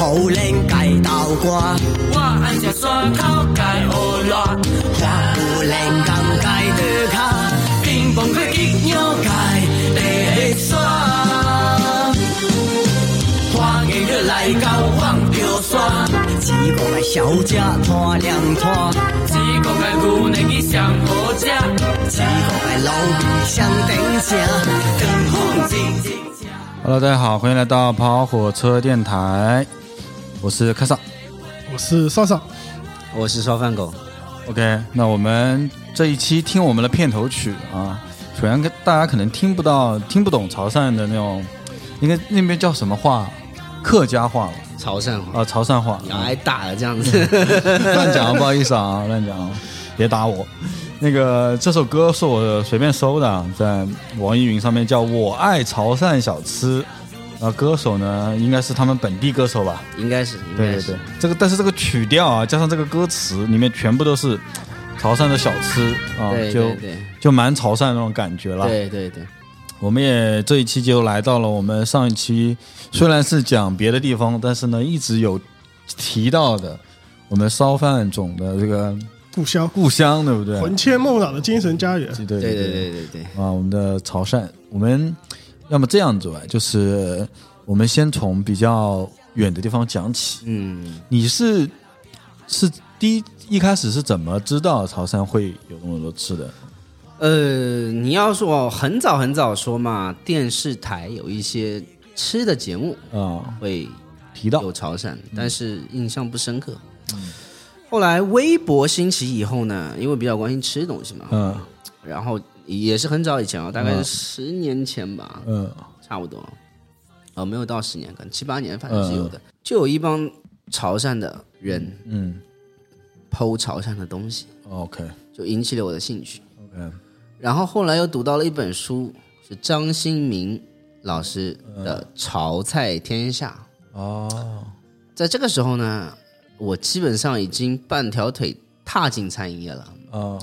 我爱食普林街豆瓜，我爱食山口街乌辣，我普林港街的卡，乒乓开吉鸟街地山。花艺日来到往着山，一个个小姐拖两拖，一个个牛奶去上好食，一个个老米上顶正，灯红静静吃。Hello，大家好，欢迎来到跑火车电台，我是开少。我是少少，我是烧饭狗，OK，那我们这一期听我们的片头曲啊，虽然跟大家可能听不到、听不懂潮汕的那种，应该那边叫什么话？客家话吧潮汕话，啊，潮汕话。你要挨打了这样子。乱讲，不好意思啊，乱讲，别打我。那个这首歌是我随便搜的，啊在网易云上面叫《我爱潮汕小吃》，啊，歌手呢应该是他们本地歌手吧？应该是，应该是对对对，这个但是这个曲调啊，加上这个歌词里面全部都是 潮汕的小吃啊，对就对对就蛮潮汕那种感觉了。对对对，我们也这一期就来到了我们上一期虽然是讲别的地方，但是呢一直有提到的我们烧饭种的这个故乡故乡，对不对？魂牵梦绕的精神家园。对对对对对对对，啊，我们的潮汕，我们要么这样子吧，就是我们先从比较远的地方讲起。嗯，你是是第一一开始是怎么知道潮汕会有那么多吃的？呃，你要说很早很早说嘛，电视台有一些吃的节目啊、会提到有潮汕，但是印象不深刻。后来微博兴起以后呢，因为比较关心吃东西嘛，嗯然后也是很早以前啊，大概嗯。是十年前吧，嗯。差不多，哦，没有到十年，可能七八年，反正是有的。就有一帮潮汕的人嗯。剖潮汕的东西，，OK。就引起了我的兴趣。OK，然后后来又读到了一本书，是张新民老师的《潮菜天下》。哦，在这个时候呢，我基本上已经半条腿踏进餐饮业了。哦，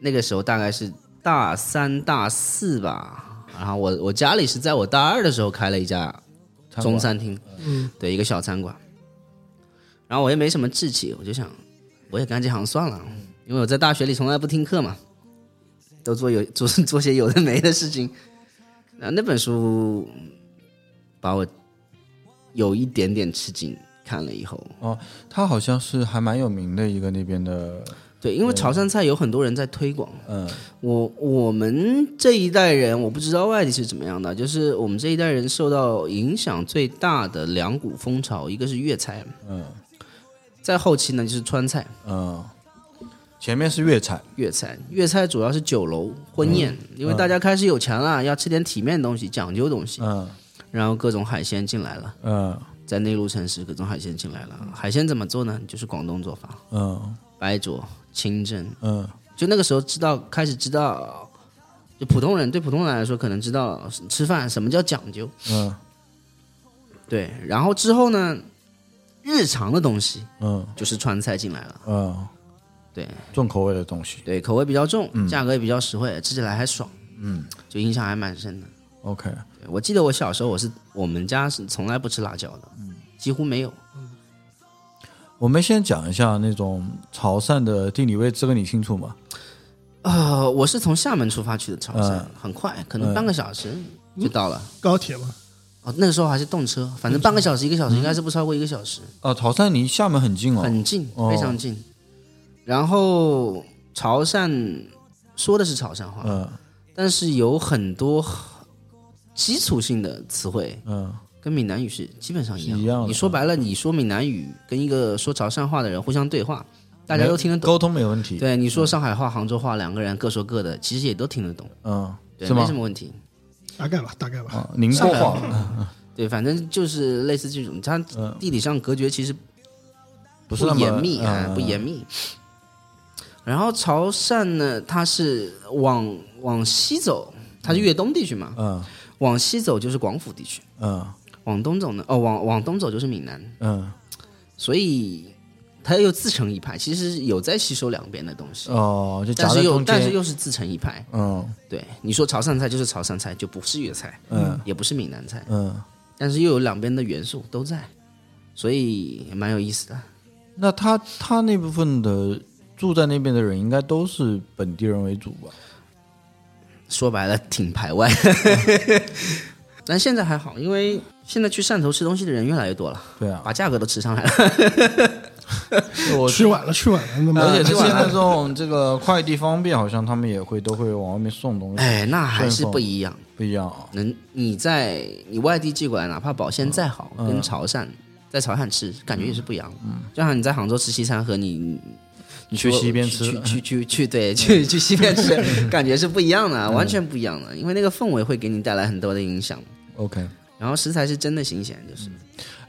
那个时候大概是大三、大四吧。然后我我家里是在我大二的时候开了一家中餐厅，嗯，对，一个小餐馆。然后我也没什么志气，我就想，我也干这行算了，因为我在大学里从来不听课嘛，都做有做做些有的没的事情。那那本书把我有一点点吃惊，看了以后，哦，他好像是还蛮有名的一个那边的，对，因为潮汕菜有很多人在推广，嗯。我我们这一代人，我不知道外地是怎么样的，就是我们这一代人受到影响最大的两股风潮，一个是粤菜，嗯。在后期呢就是川菜。嗯，前面是粤菜，粤菜，粤菜主要是酒楼婚宴，因为大家开始有钱了，要吃点体面的东西、讲究东西，嗯。然后各种海鲜进来了，嗯。在内陆城市各种海鲜进来了。海鲜怎么做呢？就是广东做法，嗯。白灼、清蒸。嗯。就那个时候知道，开始知道，就普通人对普通人来说，可能知道吃饭什么叫讲究。嗯。对，然后之后呢，日常的东西嗯。就是川菜进来了。嗯，对。重口味的东西。对，口味比较重，价格也比较实惠，吃起来还爽，嗯。就印象还蛮深的。，OK，我记得我小时候，我是我们家是从来不吃辣椒的，几乎没有。我们先讲一下那种潮汕的地理位置，这个你清楚吗？呃，我是从厦门出发去的潮汕，嗯。很快，可能半个小时就到了。高铁嘛，哦，那个时候还是动车，反正半个小时、一个小时，应该是不超过一个小时，哦，潮汕离厦门很近哦，很近，哦。非常近。然后潮汕说的是潮汕话，嗯。但是有很多基础性的词汇嗯跟闽南语是基本上一样。一样你说白了，你说闽南语跟一个说潮汕话的人互相对话，大家都听得懂。沟通没问题，对，你说上海话、杭州话，两个人各说各的，其实也都听得懂，嗯，对，没什？么问题。大概吧，大概吧。啊，宁波话，对，反正就是类似这种，它地理上隔绝其实不是那么严密啊，嗯不严密。然后潮汕呢，它是往往西走，它是粤东地区嘛，嗯往西走就是广府地区，嗯往东走呢，哦，往往东走就是闽南，嗯。所以它又自成一派，其实有在吸收两边的东西，哦，就夹但是又。但是又是自成一派。嗯。对，你说潮汕菜就是潮汕菜，就不是粤菜，嗯。也不是闽南菜，嗯，但是又有两边的元素都在，所以蛮有意思的。那他他那部分的住在那边的人，应该都是本地人为主吧？说白了挺排外，但现在还好，因为现在去汕头吃东西的人越来越多了，对啊，把价格都吃上来了。我去晚了，去晚了，那么而且 这现在这种这个快递方便，好像他们也会都会往外面送东西，哎，那还是不一样。不一样啊。能你在你外地寄过来，哪怕保鲜再好，跟潮汕在潮汕吃感觉也是不一样嗯。就像你在杭州吃西餐和你你去西边吃去去去去对去去西边吃，感觉是不一样的，完全不一样的。因为那个氛围会给你带来很多的影响。OK，然后食材是真的新鲜，就是。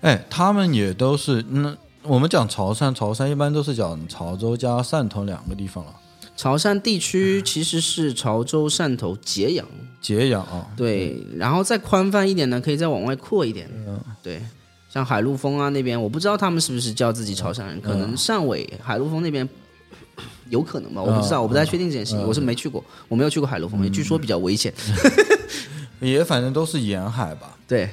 哎，他们也都是那我们讲潮汕，潮汕一般都是讲潮州加汕头两个地方了，潮汕地区其实是潮州、汕头、揭阳，揭阳啊，对，然后再宽泛一点呢，可以再往外扩一点，嗯。对，像海陆丰啊那边，我不知道他们是不是叫自己潮汕人，可能汕尾、海陆丰那边有可能吧，我不知道，我不太确定这件事情，我是没去过，我没有去过海陆丰，也据说比较危险，也反正都是沿海吧。对，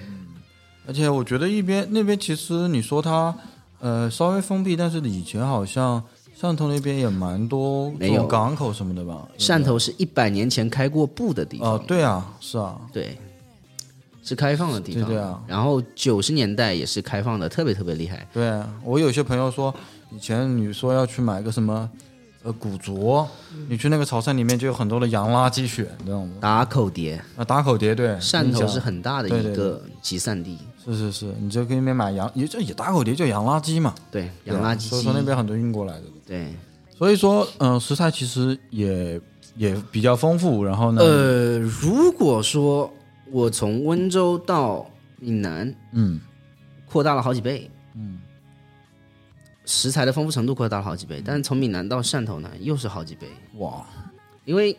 而且我觉得一边那边其实你说它呃稍微封闭，但是以前好像汕头那边也蛮多这没有港口什么的吧？汕头是一百年前开过埠的地方，哦，对啊，是啊，对，是开放的地方，对对啊。然后九十年代也是开放的，特别特别厉害，对啊，我有些朋友说，以前你说要去买个什么呃古着，你去那个潮汕里面就有很多的洋垃圾选，你知道吗？打口碟，啊，打口碟对，汕头是很大的一个集散地，是是是，你就可以那边买洋，也就也打口碟就洋垃圾嘛，对，洋垃圾所以说那边很多运过来的，对。所以说嗯、食材其实也也比较丰富，然后呢，呃，如果说我从温州到闽南嗯。扩大了好几倍，嗯，食材的丰富程度扩大了好几倍，但是从闽南到汕头呢，又是好几倍，哇，因为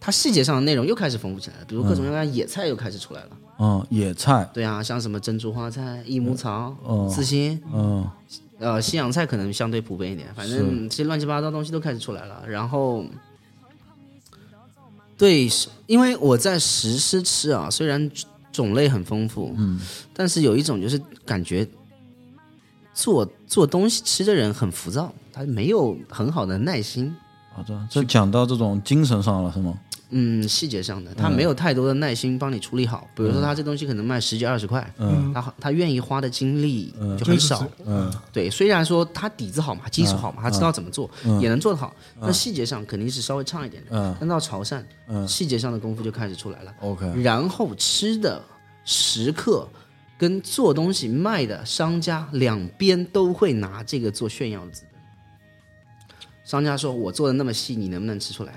它细节上的内容又开始丰富起来了，比如各种各样的野菜又开始出来了。嗯，野菜，对啊，像什么珍珠花菜、益母草、嗯。刺心，嗯。呃，西洋菜可能相对普遍一点，反正这些乱七八糟东西都开始出来了。然后，对，因为我在石狮吃啊，虽然种类很丰富，嗯，但是有一种就是感觉做做东西吃的人很浮躁，他没有很好的耐心。好的，这讲到这种精神上了是吗？嗯，细节上的，他没有太多的耐心帮你处理好。比如说，他这东西可能卖十几二十块，嗯他他愿意花的精力就很少。嗯对，虽然说他底子好嘛，基础好嘛，他知道怎么做，也能做得好。那细节上肯定是稍微差一点的。嗯但到潮汕，嗯细节上的功夫就开始出来了。，OK，然后吃的食客跟做东西卖的商家两边都会拿这个做炫耀的资本。商家说：“我做的那么细，你能不能吃出来？”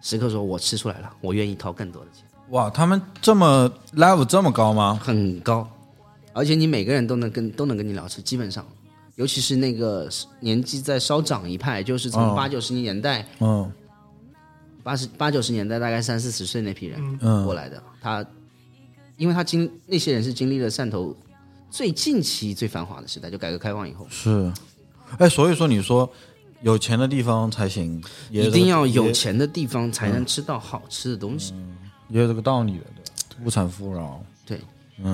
食客说：“我吃出来了，我愿意掏更多的钱，哇，他们这么 level 这么高吗？很高，而且你每个人都能跟都能跟你聊吃，基本上，尤其是那个年纪再稍长一派，就是从哦八九十年代、嗯八十八九十年代，大概三四十岁那批人嗯过来的，他，因为他经那些人是经历了汕头最近期最繁华的时代，就改革开放以后，是，哎，所以说你说有钱的地方才行，一定要有钱的地方才能吃到好吃的东西。也有这个道理的，对，物产富饶。对，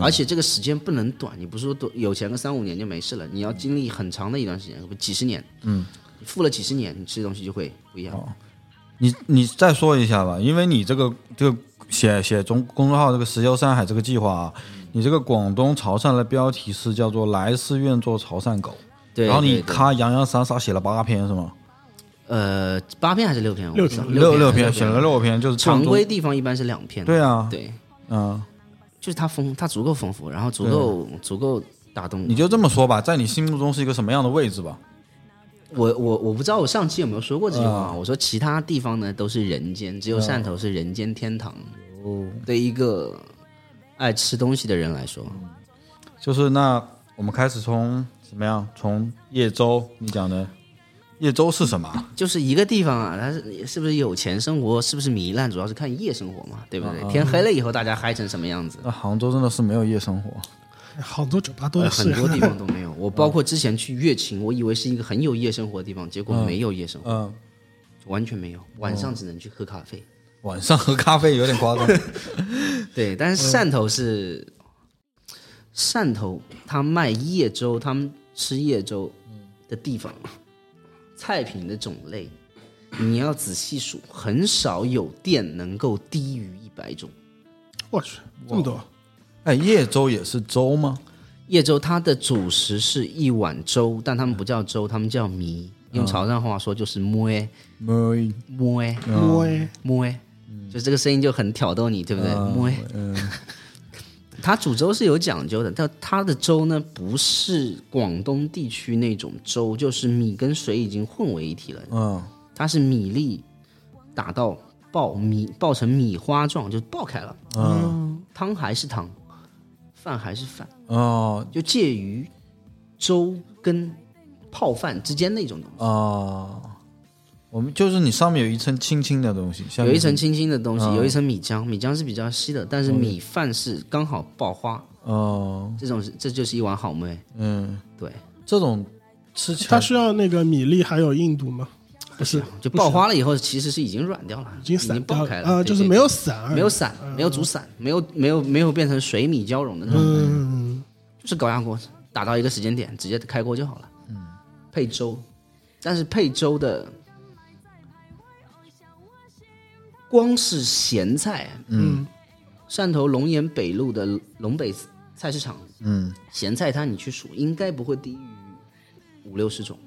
而且这个时间不能短，你不是说多有钱个三五年就没事了，你要经历很长的一段时间，不几十年。嗯，富了几十年，你吃的东西就会不一样。你你再说一下吧，因为你这个这个写写中公众号这个石油山海这个计划啊，你这个广东潮汕的标题是叫做“来世愿做潮汕狗”，对，然后你咔洋洋洒洒写了八篇是吗？呃八篇还是六篇？六篇六六篇写了六篇，就是常规地方一般是两篇。对啊，对，嗯，就是它丰，它足够丰富，然后足够足够打动你就这么说吧，在你心目中是一个什么样的位置吧？我我我不知道我上期有没有说过这句话，啊我说其他地方呢都是人间，只有汕头是人间天堂。哦，对一个爱吃东西的人来说，就是那我们开始从怎么样？从叶州你讲的叶州是什么？就是一个地方啊，它是是不是有钱生活，是不是糜烂，主要是看夜生活嘛，对不对？天黑了以后大家嗨成什么样子？那杭州真的是没有夜生活。杭州酒吧都呃的是，很多地方都没有。我包括之前去乐清，我以为是一个很有夜生活的地方，结果没有夜生活，嗯，完全没有。晚上只能去喝咖啡。晚上喝咖啡有点夸张。对，但是汕头是汕头，他卖夜粥，他们吃夜粥的地方，菜品的种类，你要仔细数，很少有店能够低于一百种。我去，这么多，哎，叶粥也是粥吗？叶粥它的主食是一碗粥，但他们不叫粥，他们叫米。用潮汕话说就是摸摸，摸摸哎，摸，就这个声音就很挑逗你，对不对？摸。嗯，它煮粥是有讲究的，但它的粥呢不是广东地区那种粥，就是米跟水已经混为一体了。嗯，它是米粒打到爆米爆成米花状，就爆开了。嗯，汤还是汤，饭还是饭，哦，就介于粥跟泡饭之间那种东西。哦，我们就是你上面有一层轻轻的东西，下面有一层轻轻的东西，嗯。有一层米浆，米浆是比较稀的，但是米饭是刚好爆花，哦，这种是这就是一碗好妹。嗯，对，这种吃起来它需要那个米粒还有硬度吗？不是，就爆花了以后，其实是已经软掉了，已经散掉爆开了啊，就是没有散，没有散，没有煮散，没有没有没有变成水米交融的那种，嗯，就是高压锅打到一个时间点，直接开锅就好了。嗯，配粥，但是配粥的光是咸菜，嗯，汕头龙岩北路的龙北菜市场嗯，咸菜摊，你去数，应该不会低于五六十种。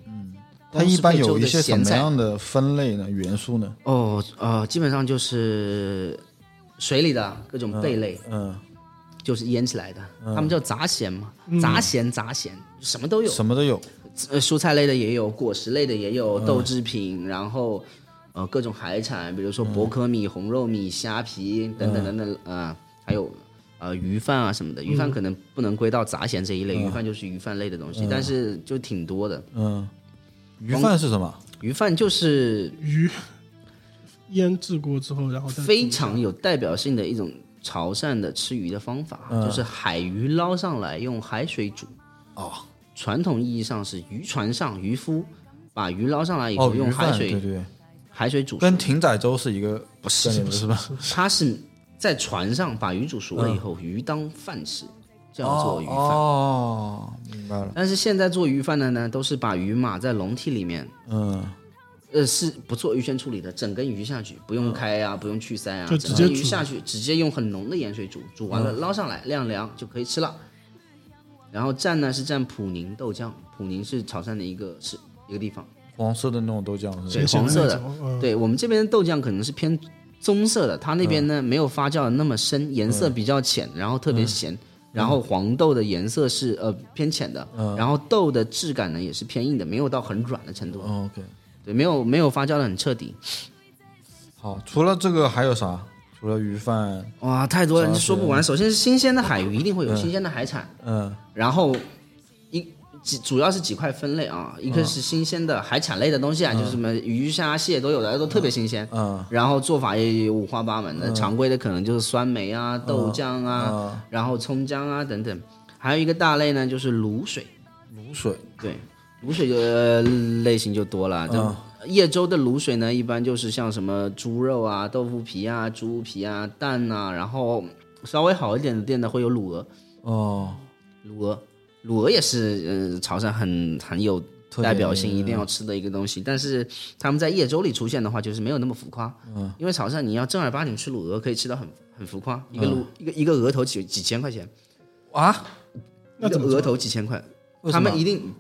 它一般有一些什么样的分类呢？元素呢？哦，呃，基本上就是水里的各种贝类，嗯，就是腌起来的，他们叫杂咸嘛，杂咸杂咸，什么都有，什么都有。呃，蔬菜类的也有，果实类的也有，豆制品，然后呃各种海产，比如说薄壳米、红肉米、虾皮等等等等，呃，还有呃鱼饭啊什么的，鱼饭可能不能归到杂咸这一类，鱼饭就是鱼饭类的东西，但是就挺多的。嗯，鱼饭是什么？鱼饭就是鱼腌制过之后，然后再非常有代表性的一种潮汕的吃鱼的方法，就是海鱼捞上来用海水煮。哦传统意义上是渔船上渔夫把鱼捞上来以哦，后用鱼饭，海水、对对对，海水煮熟，跟艇仔粥是一个不是是吧？它是在船上把鱼煮熟了以后，鱼当饭吃，叫做鱼饭。哦，明白了。但是现在做鱼饭的呢，都是把鱼码在笼屉里面，嗯，呃，是不做鱼先处理的，整根鱼下去，不用开啊，不用去鳃啊，就直整接鱼下去，直接用很浓的盐水煮，煮完了捞上来晾凉就可以吃了。然后蘸呢是蘸普宁豆浆，普宁是潮汕的一个是一个地方，黄色的那种豆浆是黄色的，嗯。对我们这边的豆浆可能是偏棕色的，它那边呢、没有发酵的那么深，颜色比较浅，然后特别咸。然后黄豆的颜色是呃偏浅的，然后豆的质感呢也是偏硬的，没有到很软的程度，哦 OK，对，没有没有发酵的很彻底。好，除了这个还有啥？除了鱼饭，哇，太多了，主要是说不完。首先是新鲜的海鱼，一定会有新鲜的海产，嗯。然后一几主要是几块分类啊，一个是新鲜的海产类的东西啊，就是什么鱼虾蟹都有的，都特别新鲜。嗯。然后做法也有五花八门的，常规的可能就是酸梅啊、豆浆啊，然后葱姜啊等等。还有一个大类呢，就是卤水，卤水，对，卤水的类型就多了。就叶州的卤水呢，一般就是像什么猪肉啊、豆腐皮啊、猪皮啊、蛋啊，然后稍微好一点的店呢会有卤鹅，哦，卤鹅，卤鹅也是呃潮汕很很有代表性，一定要吃的一个东西。但是他们在叶州里出现的话，就是没有那么浮夸。嗯，因为潮汕你要正儿八经吃卤鹅，可以吃到很很浮夸，一个卤、一个一个鹅头几几千块钱，啊？一个鹅头几千块，他们一定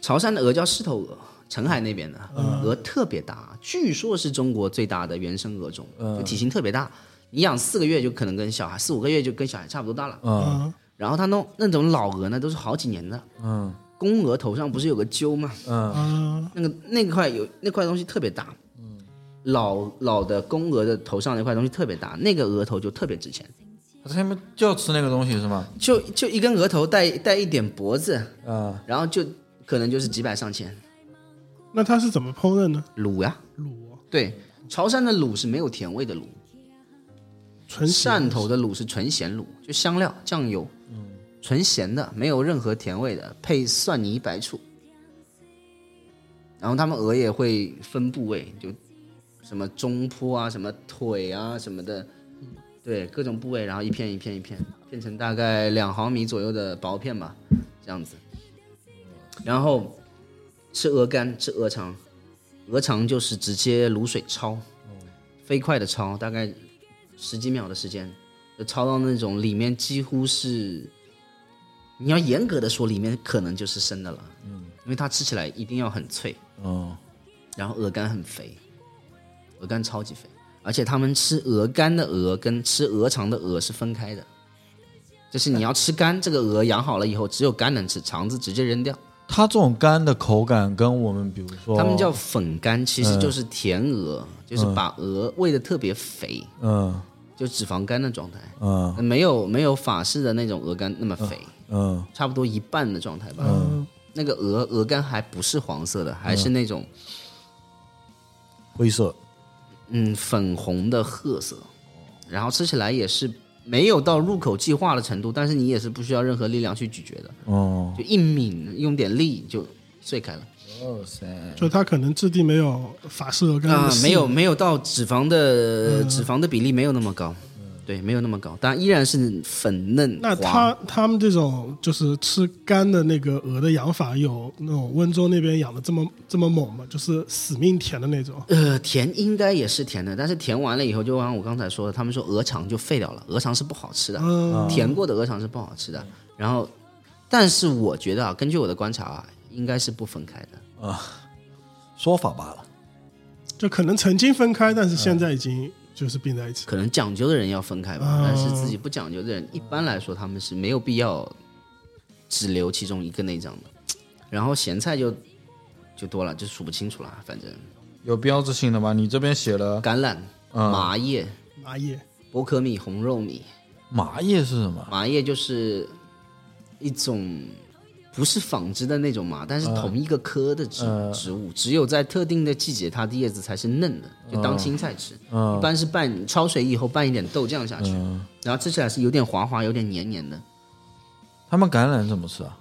潮汕的鹅叫狮头鹅。澄海那边的鹅特别大，据说是中国最大的原生鹅种，就体型特别大。你养四个月就可能跟小孩，四五个月就跟小孩差不多大了。嗯，然后他弄那种老鹅呢，都是好几年的。嗯公鹅头上不是有个揪吗？嗯啊，那个那块有那块东西特别大。老老的公鹅的头上那块东西特别大，那个鹅头就特别值钱，他们就要吃那个东西是吗？就就一根额头带带一点脖子，啊，然后就可能就是几百上千。那它是怎么烹饪呢？卤呀，卤对，潮汕的卤是没有甜味的卤，纯汕头的卤是纯咸卤，就香料酱油，纯咸的，没有任何甜味的，配蒜泥白醋。然后他们鹅也会分部位，就什么中铺啊，什么腿啊什么的，对各种部位，然后一片一片一片，片成大概两毫米左右的薄片吧，这样子。然后吃鹅肝，吃鹅肠，鹅肠就是直接卤水焯，飞快的焯，大概十几秒的时间，就焯到那种里面几乎是，你要严格的说，里面可能就是生的了，嗯，因为它吃起来一定要很脆，嗯，然后鹅肝很肥，鹅肝超级肥，而且他们吃鹅肝的鹅跟吃鹅肠的鹅是分开的，就是你要吃肝，这个鹅养好了以后，只有肝能吃，肠子直接扔掉。它这种肝的口感跟我们比如说，他们叫粉肝，其实就是甜鹅，就是把鹅喂的特别肥，嗯。就脂肪肝的状态，嗯。没有没有法式的那种鹅肝那么肥，嗯差不多一半的状态吧。嗯，那个鹅鹅肝还不是黄色的，还是那种灰色，嗯粉红的褐色，然后吃起来也是没有到入口即化的程度，但是你也是不需要任何力量去咀嚼的，哦，就一抿用点力就碎开了。哇塞，就它可能质地没有法式鹅肝啊，没有没有到脂肪的、脂肪的比例没有那么高，对，没有那么高，但依然是粉嫩那。他他们这种就是吃干的那个鹅的养法，有那种温州那边养的这么这么猛吗？就是死命甜的那种。呃，甜应该也是甜的，但是甜完了以后，就像我刚才说的，他们说鹅肠就废掉了，鹅肠是不好吃的，嗯，甜过的鹅肠是不好吃的。然后，但是我觉得啊，根据我的观察啊，应该是不分开的啊。说法罢了，就可能曾经分开，但是现在已经就是并在一起。可能讲究的人要分开吧，哦但是自己不讲究的人，一般来说他们是没有必要只留其中一个内脏的。然后咸菜就就多了，就数不清楚了，反正有标志性的吗？你这边写了橄榄、嗯麻叶、麻叶，薄壳米、红肉米。麻叶是什么？麻叶就是一种不是纺织的那种麻，但是同一个科的植、嗯植物，只有在特定的季节，它的叶子才是嫩的，就当青菜吃。嗯一般是拌焯水以后拌一点豆酱下去，然后吃起来是有点滑滑，有点黏黏的。他们橄榄怎么吃啊？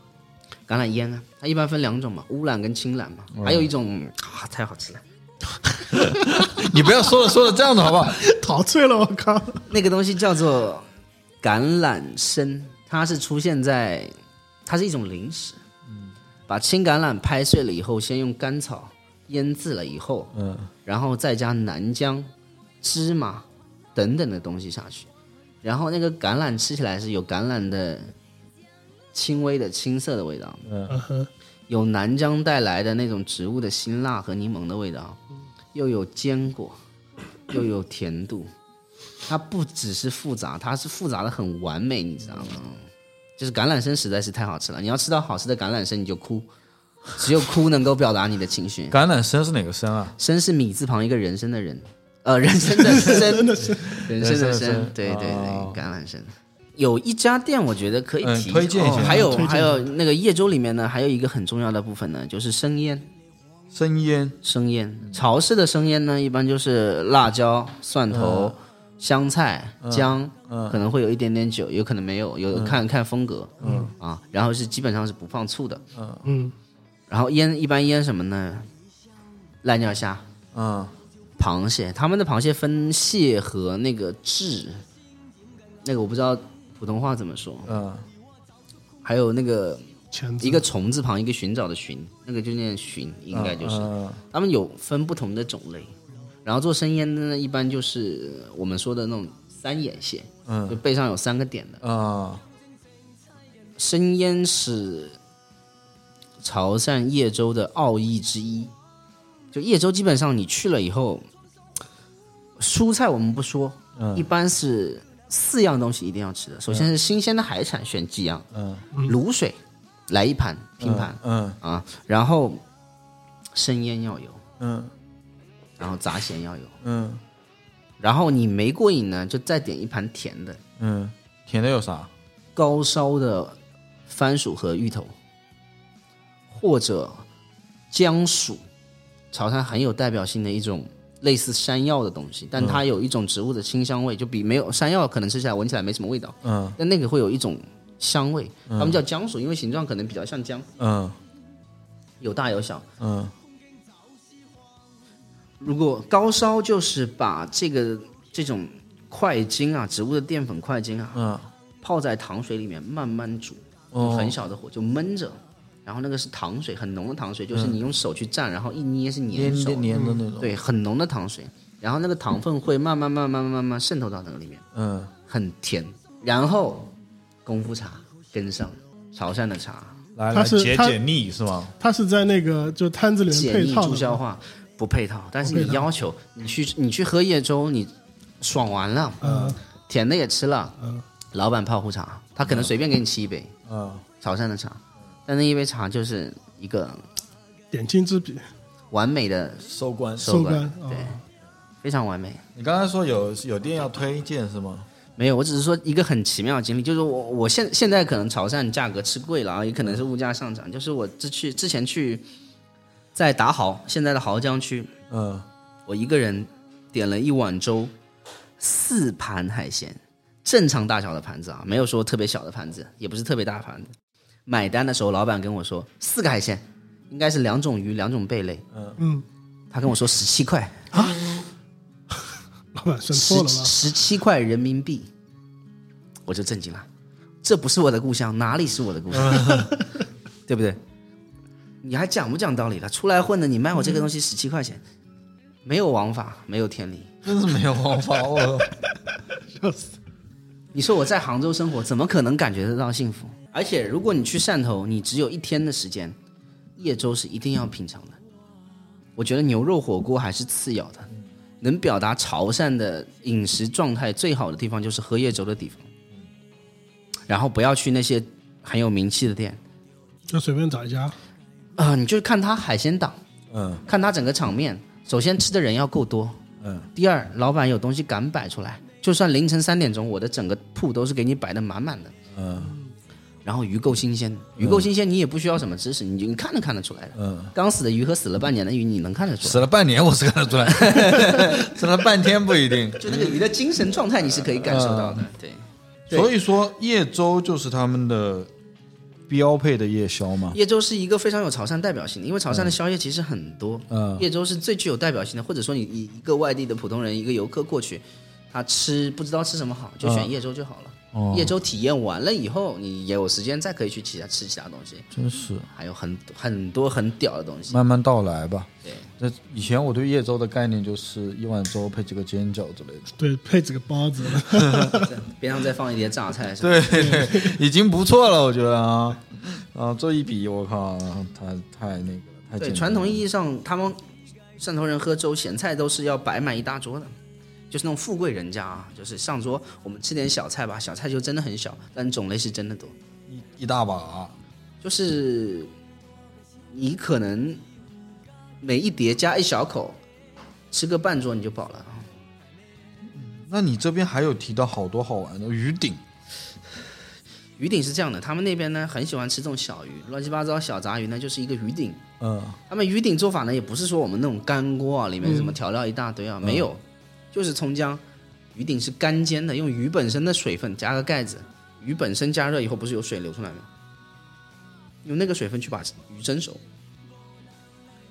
橄榄腌啊，它一般分两种嘛，乌榄跟青榄嘛，嗯还有一种啊，太好吃了，你不要说了说了这样子好不好？陶醉了，我靠！那个东西叫做橄榄参，它是出现在，它是一种零食。把青橄榄拍碎了以后，先用甘草腌制了以后，嗯然后再加南姜、芝麻等等的东西下去，然后那个橄榄吃起来是有橄榄的轻微的青涩的味道，嗯哼，有南姜带来的那种植物的辛辣和柠檬的味道，又有坚果，又有甜度。它不只是复杂，它是复杂的很完美，你知道吗？就是橄榄参实在是太好吃了，你要吃到好吃的橄榄参，你就哭，只有哭能够表达你的情绪。橄榄参是哪个参啊？参是米字旁一个人参的人，呃，人参的 参，人参的参人参的参，对对对，哦橄榄参。有一家店，我觉得可以嗯提、推荐一下哦还有还有那个叶州里面呢，还有一个很重要的部分呢，就是生腌。生腌，生腌，潮式的生腌呢，一般就是辣椒、蒜头、香菜、姜，可能会有一点点酒，有可能没有，有看看风格，嗯。啊，然后是基本上是不放醋的，嗯，然后腌一般腌什么呢？濑尿虾、嗯。螃蟹，他们的螃蟹分蟹和那个雉，那个我不知道普通话怎么说，嗯。还有那个一个虫字旁一个寻找的寻，那个就念寻，应该就是。嗯。他们有分不同的种类，然后做生腌的呢，一般就是我们说的那种三眼蟹，就嗯背上有三个点的。啊。生腌是潮汕叶州的奥义之一，就叶州基本上你去了以后，蔬菜我们不说，嗯。一般是四样东西一定要吃的。首先是新鲜的海产，选几样，嗯。卤水来一盘拼盘、嗯。啊，然后生腌要有，嗯然后杂咸要有。嗯。然后你没过瘾呢，就再点一盘甜的，嗯，甜的有啥？高烧的番薯和芋头，或者姜薯，潮汕很有代表性的一种类似山药的东西，但它有一种植物的清香味，就比没有山药可能吃起来闻起来没什么味道，嗯。但那个会有一种香味，他们叫姜薯，因为形状可能比较像姜，嗯。有大有小。嗯如果高烧就是把这个这种块茎啊，植物的淀粉块茎啊，嗯。泡在糖水里面慢慢煮，哦。很小的火就焖着，然后那个是糖水，很浓的糖水，就是你用手去蘸，然后一捏是黏粘手的，黏的那种。对，很浓的糖水，然后那个糖分会慢慢慢慢慢慢慢渗透到那个里面，嗯。很甜。然后功夫茶跟上潮汕的茶，来它是它来解解腻是吗？它是在那个就摊子里面解腻配套的助消化，不配套，但是你要求你去你去喝夜粥，你爽完了，嗯甜的也吃了，嗯老板泡壶茶，他可能随便给你沏一杯嗯潮汕的茶，但那一杯茶就是一个点睛之笔，完美的收官。收官，对哦，非常完美。你刚才说有有店要推荐是吗？没有，我只是说一个很奇妙的经历，就是我我现现在可能潮汕价格吃贵了啊，也可能是物价上涨。就是我之去之前去在达豪，现在的濠江区，嗯我一个人点了一碗粥，四盘海鲜，正常大小的盘子啊，没有说特别小的盘子，也不是特别大盘子。买单的时候，老板跟我说四个海鲜，应该是两种鱼，两种贝类。嗯，他跟我说十七块啊，老板算十错了吧？十七块人民币，我就震惊了。这不是我的故乡，哪里是我的故乡？对不对？你还讲不讲道理了？出来混的，你卖我这个东西十七块钱，没有王法，没有天理。真是没有王法，我你说我在杭州生活，怎么可能感觉得到幸福？而且如果你去汕头，你只有一天的时间，夜粥是一定要品尝的。我觉得牛肉火锅还是次要的，能表达潮汕的饮食状态最好的地方就是喝夜粥的地方。然后不要去那些很有名气的店就随便找一家，啊、你就是看他海鲜档，嗯看他整个场面。首先吃的人要够多，嗯第二，老板有东西敢摆出来，就算凌晨三点钟，我的整个铺都是给你摆的满满的。嗯然后鱼够新鲜，鱼够新鲜，你也不需要什么知识，你就看都看得出来的。嗯，刚死的鱼和死了半年的鱼，你能看得出来。死了半年我是看得出来，死了半天不一定。就那个鱼的精神状态，你是可以感受到的。对，对所以说叶州就是他们的标配的夜宵吗？叶粥是一个非常有潮汕代表性的，因为潮汕的宵夜其实很多，嗯叶粥是最具有代表性的。或者说你一一个外地的普通人，一个游客过去，他吃不知道吃什么好，就选叶粥就好了。哦。夜粥体验完了以后，你也有时间再可以去其他吃其他东西，真是。还有很很多很屌的东西。慢慢到来吧。对，那以前我对叶粥的概念就是一碗粥配几个煎饺之类的。对，配几个包子，边上再放一碟榨菜，是吧？对对，已经不错了，我觉得啊。啊，这一比我靠，太太那个了，太对，传统意义上，他们汕头人喝粥咸菜都是要摆满一大桌的，就是那种富贵人家啊，就是上桌我们吃点小菜吧，小菜就真的很小，但种类是真的多，一一大把，就是你可能每一碟加一小口，吃个半桌你就饱了。那你这边还有提到好多好玩的鱼鼎，鱼鼎是这样的，他们那边呢很喜欢吃这种小鱼，乱七八糟小杂鱼呢就是一个鱼鼎。嗯。他们鱼鼎做法呢，也不是说我们那种干锅啊，里面什么调料一大堆啊，没有，就是葱姜。鱼顶是干煎的，用鱼本身的水分加个盖子，鱼本身加热以后不是有水流出来吗？用那个水分去把鱼蒸熟，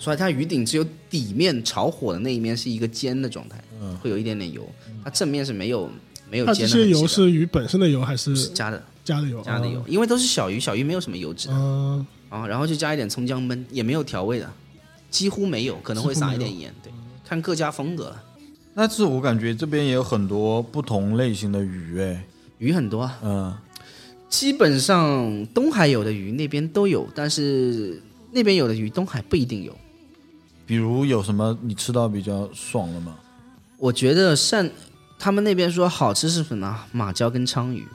所以它鱼顶只有底面炒火的那一面是一个煎的状态，嗯会有一点点油，它正面是没有没有它这些油煎的痕迹的是鱼本身的油还是是加的加的油？加的油，因为都是小鱼，小鱼没有什么油脂的。嗯，啊，然后就加一点葱姜焖，也没有调味的，几乎没有，可能会撒一点盐，对，看各家风格了。但是我感觉这边也有很多不同类型的鱼，哎，鱼很多啊，嗯基本上东海有的鱼那边都有，但是那边有的鱼东海不一定有。比如有什么你吃到比较爽的吗？我觉得汕他们那边说好吃是什么？马鲛跟鲳鱼，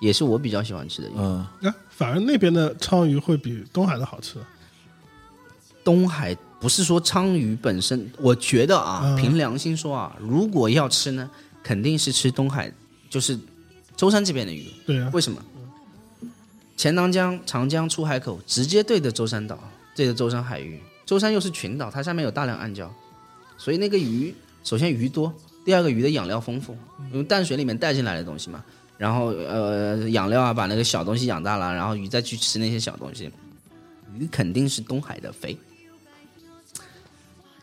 也是我比较喜欢吃的鱼。嗯，啊，反而那边的鲳鱼会比东海的好吃。东海不是说鲳鱼本身，我觉得啊，嗯凭良心说啊，如果要吃呢，肯定是吃东海，就是舟山这边的鱼。对啊，为什么？钱塘江、长江出海口直接对着舟山岛，对着舟山海域。舟山又是群岛，它下面有大量暗礁，所以那个鱼，首先鱼多，第二个鱼的养料丰富，因为淡水里面带进来的东西嘛。然后呃养料啊，把那个小东西养大了，然后鱼再去吃那些小东西，鱼肯定是东海的肥。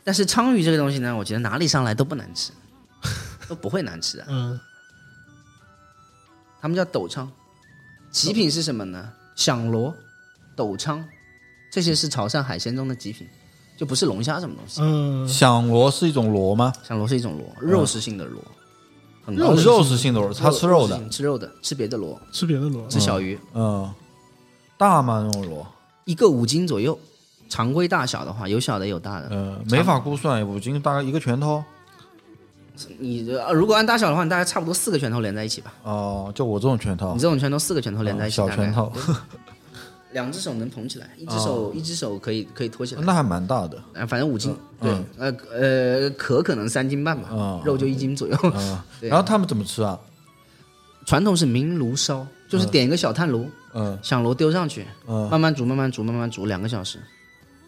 但是鲳鱼这个东西呢，我觉得哪里上来都不难吃，都不会难吃的。嗯，他们叫斗鲳，极品是什么呢？响螺、斗鲳，这些是潮汕海鲜中的极品，就不是龙虾什么东西。嗯，响螺是一种螺吗？响螺是一种螺，肉食性的螺，很肉食性的螺，它吃肉的。吃肉的，吃别的螺，吃别的螺，吃小鱼，嗯，大吗？那种螺？一个五斤左右。常规大小的话，有小的有大的。呃，没法估算，五斤大概一个拳头。你呃如果按大小的话，你大概差不多四个拳头连在一起吧。哦，就我这种拳头你，这种拳头四个拳头连在一起，小拳头，两只手能捧起来，一只手一只手可以可以托起来。那还蛮大的。啊，反正五斤，对嗯，呃呃，壳可能三斤半吧嗯，肉就一斤左右。然后他们怎么吃啊？传统是明炉烧，就是点一个小炭炉，嗯响炉丢上去，嗯，慢慢煮，慢慢煮，慢慢煮，两个小时，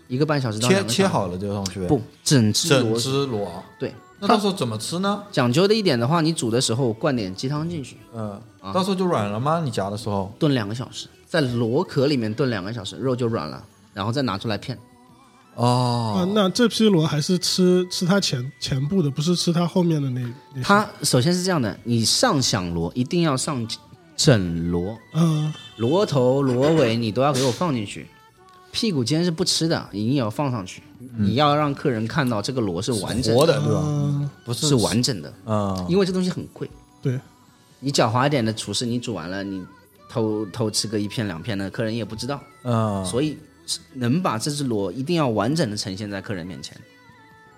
一个半小时到切两个小时。切好了就上去呗。不，整只整螺只螺啊。对，那到时候怎么吃呢？讲究的一点的话，你煮的时候灌点鸡汤进去，嗯，啊到时候就软了吗？你夹的时候？炖两个小时，在螺壳里面炖两个小时，肉就软了，然后再拿出来片。啊哦，，那这批螺还是吃吃它前前部的，不是吃它后面的那那些。它首先是这样的，你上响螺一定要上整螺，嗯螺头、螺尾你都要给我放进去，屁股尖是不吃的，一定要放上去。你要让客人看到这个螺是完整的，活的对吧？嗯，不是是完整的，啊，因为这东西很贵。对，你狡猾一点的厨师，你煮完了，你偷偷吃个一片两片的，客人也不知道。啊，所以能把这只螺一定要完整的呈现在客人面前，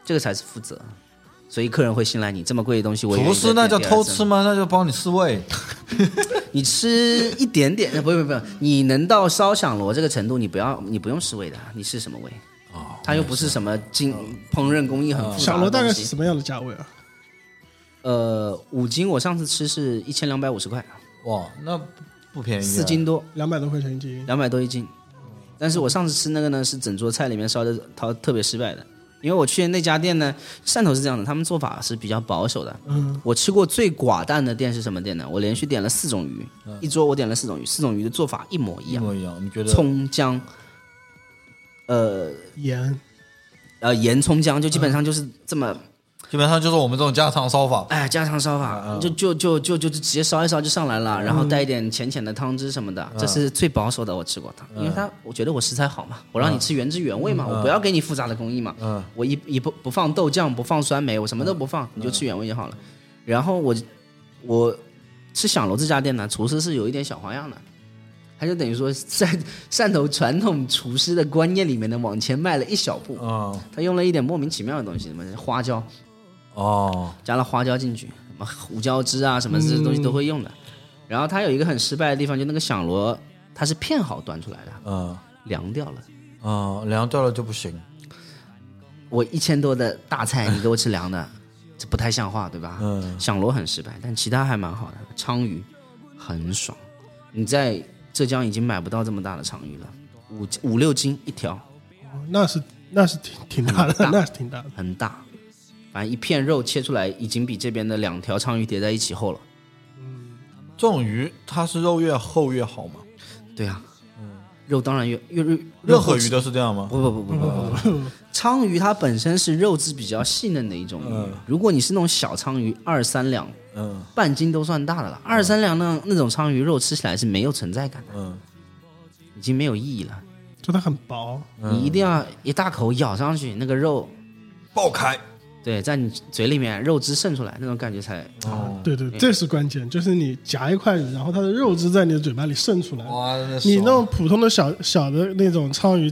这个才是负责。所以客人会信赖你，这么贵的东西厨师那叫偷吃吗？那就帮你试味。你吃一点点，不不不，你能到烧响螺这个程度，你不要你不用试味的，你试什么味？哦，它又不是什么精烹饪工艺很复杂的响螺大概是什么样的价位啊？呃，五斤我上次吃是一千两百五十块，哇，那不便宜啊。四斤多，两百多块钱一斤。两百多一斤。但是我上次吃那个呢，是整桌菜里面烧的，它特别失败的。因为我去的那家店呢，汕头是这样的，他们做法是比较保守的。嗯，我吃过最寡淡的店是什么店呢？我连续点了四种鱼，一桌我点了四种鱼，四种鱼的做法一模一样，一模一样。你觉得？葱姜，呃盐呃盐葱姜，就基本上就是这么，基本上就是我们这种家常烧法。哎，家常烧法，就就就就就直接烧一烧就上来了，然后带一点浅浅的汤汁什么的，这是最保守的我吃过它，因为它我觉得我食材好嘛，我让你吃原汁原味嘛，我不要给你复杂的工艺嘛，嗯。我一一不不放豆酱，不放酸梅，我什么都不放，你就吃原味就好了。然后我我吃响楼这家店呢，厨师是有一点小花样的，他就等于说在汕头传统厨师的观念里面呢，往前迈了一小步，啊，他用了一点莫名其妙的东西，什么花椒，哦，加了花椒进去，什么胡椒汁啊，什么这些东西都会用的。然后它有一个很失败的地方，就那个响螺，它是片好端出来的，嗯凉掉了。嗯，凉掉了就不行。我一千多的大菜，你给我吃凉的，这不太像话，对吧？嗯响螺很失败，但其他还蛮好的。鲳鱼很爽，你在浙江已经买不到这么大的鲳鱼了，五五六斤一条，哦那是那是挺挺大的，大 那是挺大的。很大。反正一片肉切出来，已经比这边的两条鲳鱼叠在一起厚了。嗯这种鱼它是肉越厚越好吗？对啊，肉当然越越越任何鱼都是这样吗？不不不不不不不，鲳鱼它本身是肉质比较细嫩的一种鱼。嗯如果你是那种小鲳鱼，二三两、嗯半斤都算大的了。二三两那那种鲳鱼肉吃起来是没有存在感的，嗯已经没有意义了。真的很薄，你一定要一大口咬上去，那个肉爆开。对在你嘴里面肉汁渗出来，那种感觉才哦，对对，这是关键，就是你夹一块鱼，然后它的肉汁在你的嘴巴里渗出来。哇，你那种普通的小小的那种鲳鱼，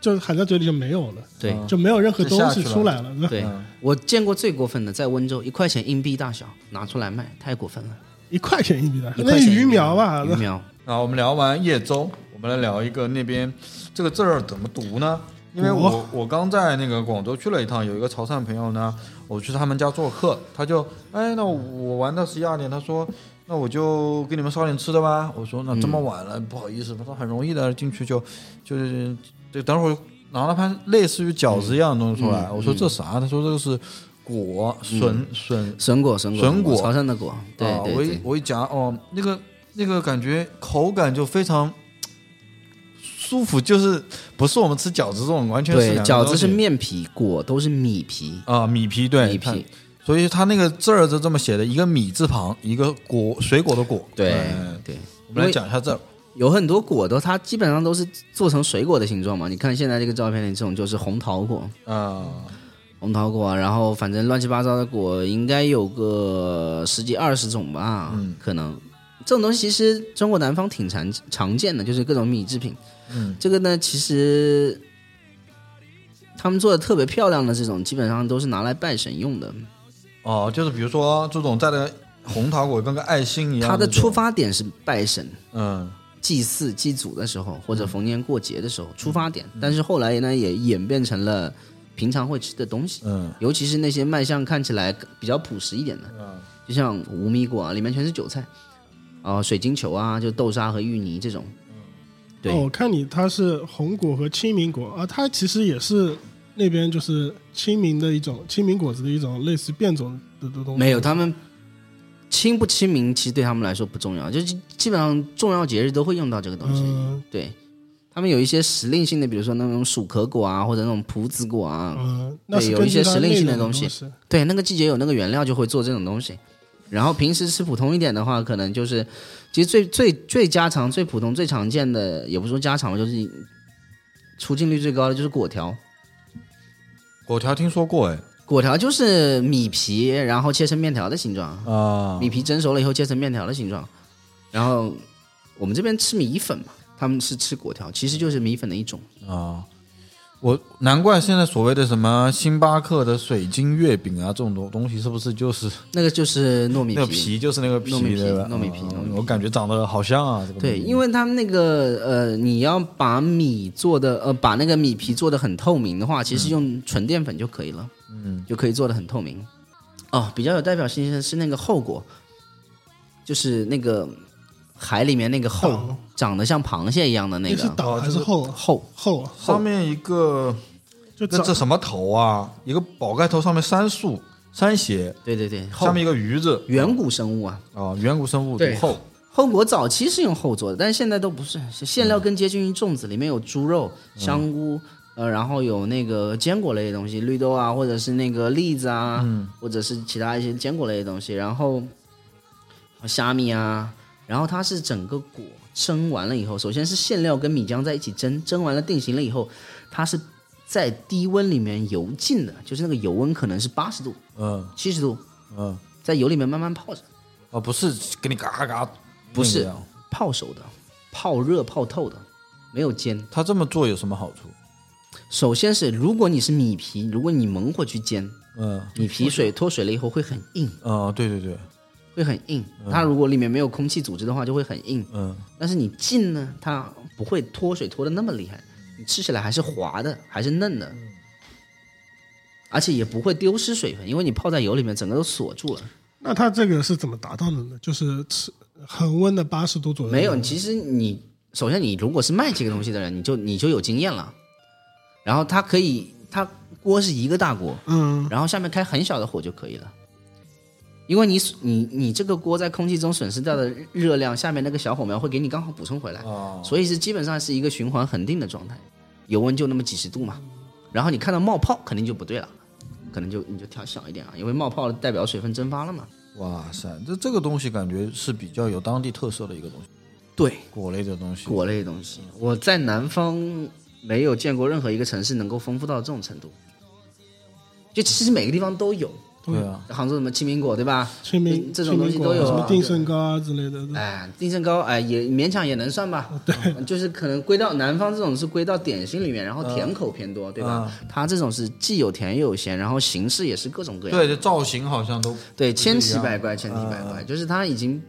就含在嘴里就没有了，对。就没有任何东西出来了。对嗯我见过最过分的，在温州一块钱硬币大小拿出来卖，太过分了。一块钱硬币大小那鱼苗吧？鱼苗，啊，我们聊完叶州，我们来聊一个那边这个字儿怎么读呢？因为我我刚在那个广州去了一趟，有一个潮汕朋友呢，我去他们家做客，他就哎，那我玩到十一二点，他说那我就给你们烧点吃的吧。我说那这么晚了，不好意思，他说很容易的，进去就就是就等会儿拿了盘类似于饺子一样的东西出来。嗯我说这啥？他说这个是果笋笋笋果，笋果，笋果潮汕的果，对啊，我一我一夹哦，那个那个感觉口感就非常舒服，就是不是我们吃饺子这种完全是对，饺子是面皮，果都是米皮，啊米皮对米皮，所以它那个字儿就这么写的，一个米字旁，一个果水果的果。对哎对。我们来讲一下这儿有很多果都，它基本上都是做成水果的形状嘛。你看现在这个照片里，这种就是红桃果，啊，红桃果啊，然后反正乱七八糟的果应该有个十几二十种吧，嗯可能这种东西其实中国南方挺常常见的，就是各种米制品。嗯，这个呢，其实他们做的特别漂亮的这种，基本上都是拿来拜神用的。哦，就是比如说这种带的红桃果跟个爱心一样，它的出发点是拜神。嗯。祭祀、祭祖的时候，或者逢年过节的时候出发点，但是后来呢，也演变成了平常会吃的东西，嗯。尤其是那些卖相看起来比较朴实一点的，嗯。就像无米果啊，里面全是韭菜，啊、水晶球啊，就豆沙和芋泥这种。对哦，我看你它是红果和清明果啊，它其实也是那边就是清明的一种清明果子的一种类似变种的的东西。没有，他们清不清明，其实对他们来说不重要，就是基本上重要节日都会用到这个东西。嗯对他们有一些时令性的，比如说那种薯壳果啊，或者那种葡子果啊，嗯，对有一些时令性的东西西。对，那个季节有那个原料就会做这种东西。然后平时吃普通一点的话，可能就是，其实最最最家常、最普通、最常见的，也不是说家常吧，就是出镜率最高的就是果条。果条听说过哎果条就是米皮，然后切成面条的形状，啊米皮蒸熟了以后切成面条的形状。然后我们这边吃米粉嘛，他们是吃果条，其实就是米粉的一种。啊。我难怪现在所谓的什么星巴克的水晶月饼啊，这种东东西是不是就是那个就是糯米那个皮就是那个糯米皮？糯米皮啊糯米皮我感觉长得好像啊，这个对，因为他们那个呃，你要把米做的呃，把那个米皮做的很透明的话，其实用纯淀粉就可以了，嗯，就可以做的很透明。哦，比较有代表性的是那个后果，就是那个海里面那个后，长得像螃蟹一样的那个。那是岛还是后啊后，后啊？上面一个就这这什么头啊？一个宝盖头上面三竖三斜，对对对，后下面一个鱼字。远古生物啊。啊，远古生物对。后后果早期是用后做的，但是现在都不是，是馅料更接近于粽子，里面有猪肉、香菇，呃，然后有那个坚果类的东西，绿豆啊，或者是那个栗子啊，或者是其他一些坚果类的东西，然后虾米啊，然后它是整个果蒸完了以后，首先是馅料跟米浆在一起蒸，蒸完了定型了以后，它是在低温里面油浸的，就是那个油温可能是八十度、嗯七十度，嗯在油里面慢慢泡着。哦，不是给你嘎嘎，不是泡熟的，泡热泡透的，没有煎。它这么做有什么好处？首先是，如果你是米皮，如果你猛火去煎，嗯米皮水脱水了以后会很硬，啊，对对对，会很硬。它如果里面没有空气组织的话，就会很硬。嗯但是你浸呢，它不会脱水脱的那么厉害，你吃起来还是滑的，还是嫩的，而且也不会丢失水分，因为你泡在油里面，整个都锁住了。那它这个是怎么达到的呢？就是吃恒温的八十度左右。没有，其实你首先你如果是卖这个东西的人，你就你就有经验了。然后它可以，它锅是一个大锅，嗯，然后下面开很小的火就可以了。因为你你你这个锅在空气中损失掉的热量，下面那个小火苗会给你刚好补充回来，哦所以是基本上是一个循环恒定的状态，油温就那么几十度嘛。然后你看到冒泡，肯定就不对了，可能就你就调小一点啊，因为冒泡代表水分蒸发了嘛。哇塞，这这个东西感觉是比较有当地特色的一个东西，对，果类的东西。果类的东西，我在南方没有见过任何一个城市能够丰富到这种程度。就其实每个地方都有，对啊，杭州什么青苹果对吧？清明这种东西都有啊。什么定胜糕啊之类的。哎，定胜糕哎也勉强也能算吧，对，就是可能归到南方这种是归到点心里面，然后甜口偏多，对吧？它这种是既有甜又有咸，然后形式也是各种各样，对，这造型好像都对，千奇百怪，千奇百怪，就是它已经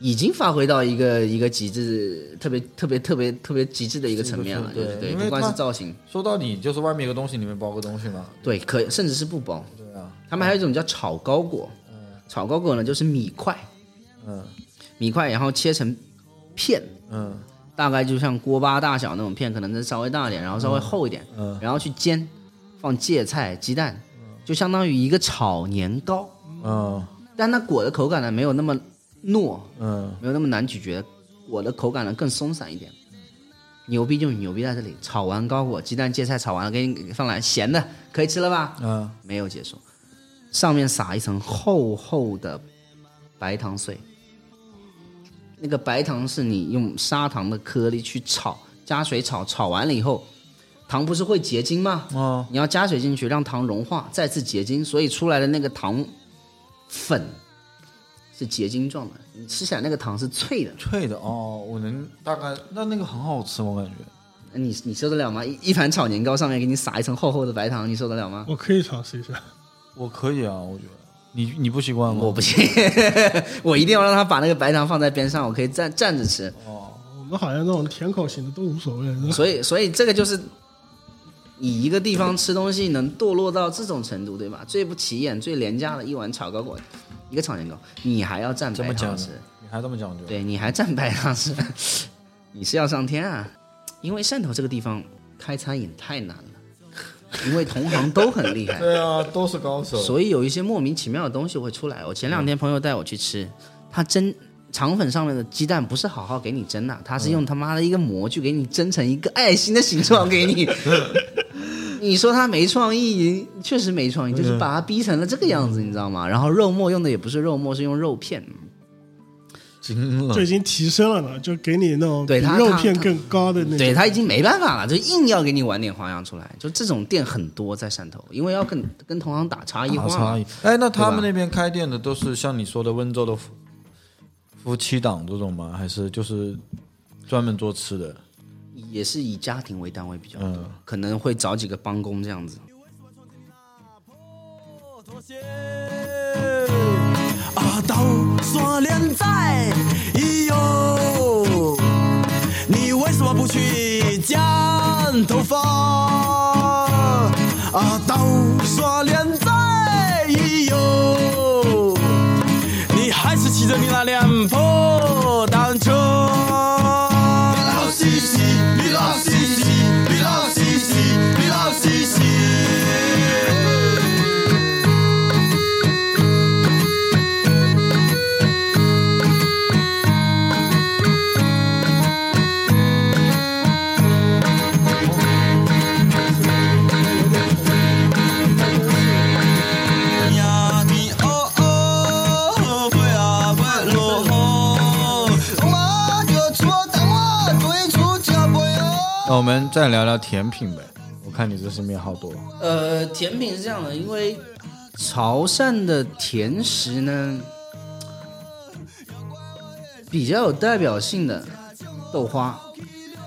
已经发挥到一个一个极致，特别特别特别特别极致的一个层面了，对就是对，不管是造型，说到底就是外面一个东西，里面包个东西嘛。对，可甚至是不包。他们还有一种叫炒糕果，炒糕果呢就是米块，嗯米块然后切成片，嗯大概就像锅巴大小那种片，可能是稍微大一点，然后稍微厚一点，嗯然后去煎，放芥菜、鸡蛋，就相当于一个炒年糕，嗯但它裹的口感呢没有那么糯，嗯没有那么难咀嚼，裹的口感呢更松散一点。牛逼就牛逼在这里，炒完高果，鸡蛋芥菜炒完了，给你放来咸的，可以吃了吧？嗯，没有结束，上面撒一层厚厚的白糖碎。那个白糖是你用砂糖的颗粒去炒，加水炒，炒完了以后，糖不是会结晶吗？哦，你要加水进去，让糖融化，再次结晶，所以出来的那个糖粉是结晶状的，你吃起来那个糖是脆的。脆的哦，我能大概那那个很好吃，我感觉。你你受得了吗？一一盘炒年糕上面给你撒一层厚厚的白糖，你受得了吗？我可以尝试一下。我可以啊，我觉得你你不习惯吗？我不行，我一定要让他把那个白糖放在边上，我可以站站着吃。哦我们好像那种甜口型的都无所谓，所以，所以这个就是你一个地方吃东西能堕落到这种程度，对吧？最不起眼、最廉价的一碗炒糕果，一个炒年糕，你还要蘸这么讲究白糖吃，，你还这么讲究？对，你还蘸白糖吃，你是要上天啊！因为汕头这个地方开餐饮太难了，因为同行都很厉害。对啊，都是高手。所以有一些莫名其妙的东西会出来。我前两天朋友带我去吃，他蒸肠粉上面的鸡蛋不是好好给你蒸的，他是用他妈的一个模具给你蒸成一个爱心的形状给你。你说他没创意，确实没创意，就是把他逼成了这个样子，你知道吗？然后肉末用的也不是肉末，是用肉片。惊了就已经提升了呢，就给你那种比对它它它肉片更高的那种。对他已经没办法了，就硬要给你玩点花样出来。就这种店很多在汕头，因为要跟跟同行打差异化差异。哎，那他们那边开店的都是像你说的温州的夫夫妻档这种吗？还是就是专门做吃的？也是以家庭为单位比较多，嗯可能会找几个帮工这样子。啊，到说连载，咦呦，你为什么不去剪头发？啊，到说连载，咦呦，你还是骑着你那辆我们再聊聊甜品呗。我看你这身边好多。呃，甜品是这样的，因为潮汕的甜食呢，比较有代表性的豆花，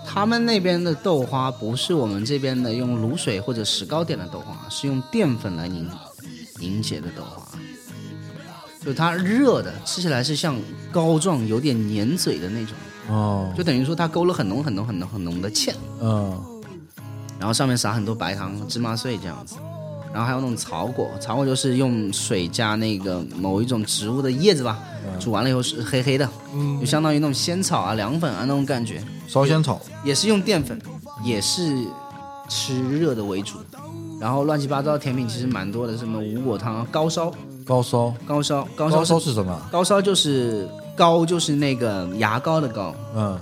他们那边的豆花不是我们这边的用卤水或者石膏点的豆花，是用淀粉来凝凝结的豆花。就它热的，吃起来是像膏状、有点粘嘴的那种，哦，就等于说它勾了很浓很浓很浓很浓的芡。嗯然后上面撒很多白糖、芝麻碎这样子，然后还有那种草果，草果就是用水加那个某一种植物的叶子吧，煮完了以后是黑黑的，就相当于那种仙草啊、凉粉啊那种感觉，烧仙草。也是用淀粉，也是吃热的为主。然后乱七八糟的甜品其实蛮多的，什么五果汤啊、高烧、高烧，高烧、高烧是什么？高烧就是膏，就是那个牙膏的膏，嗯。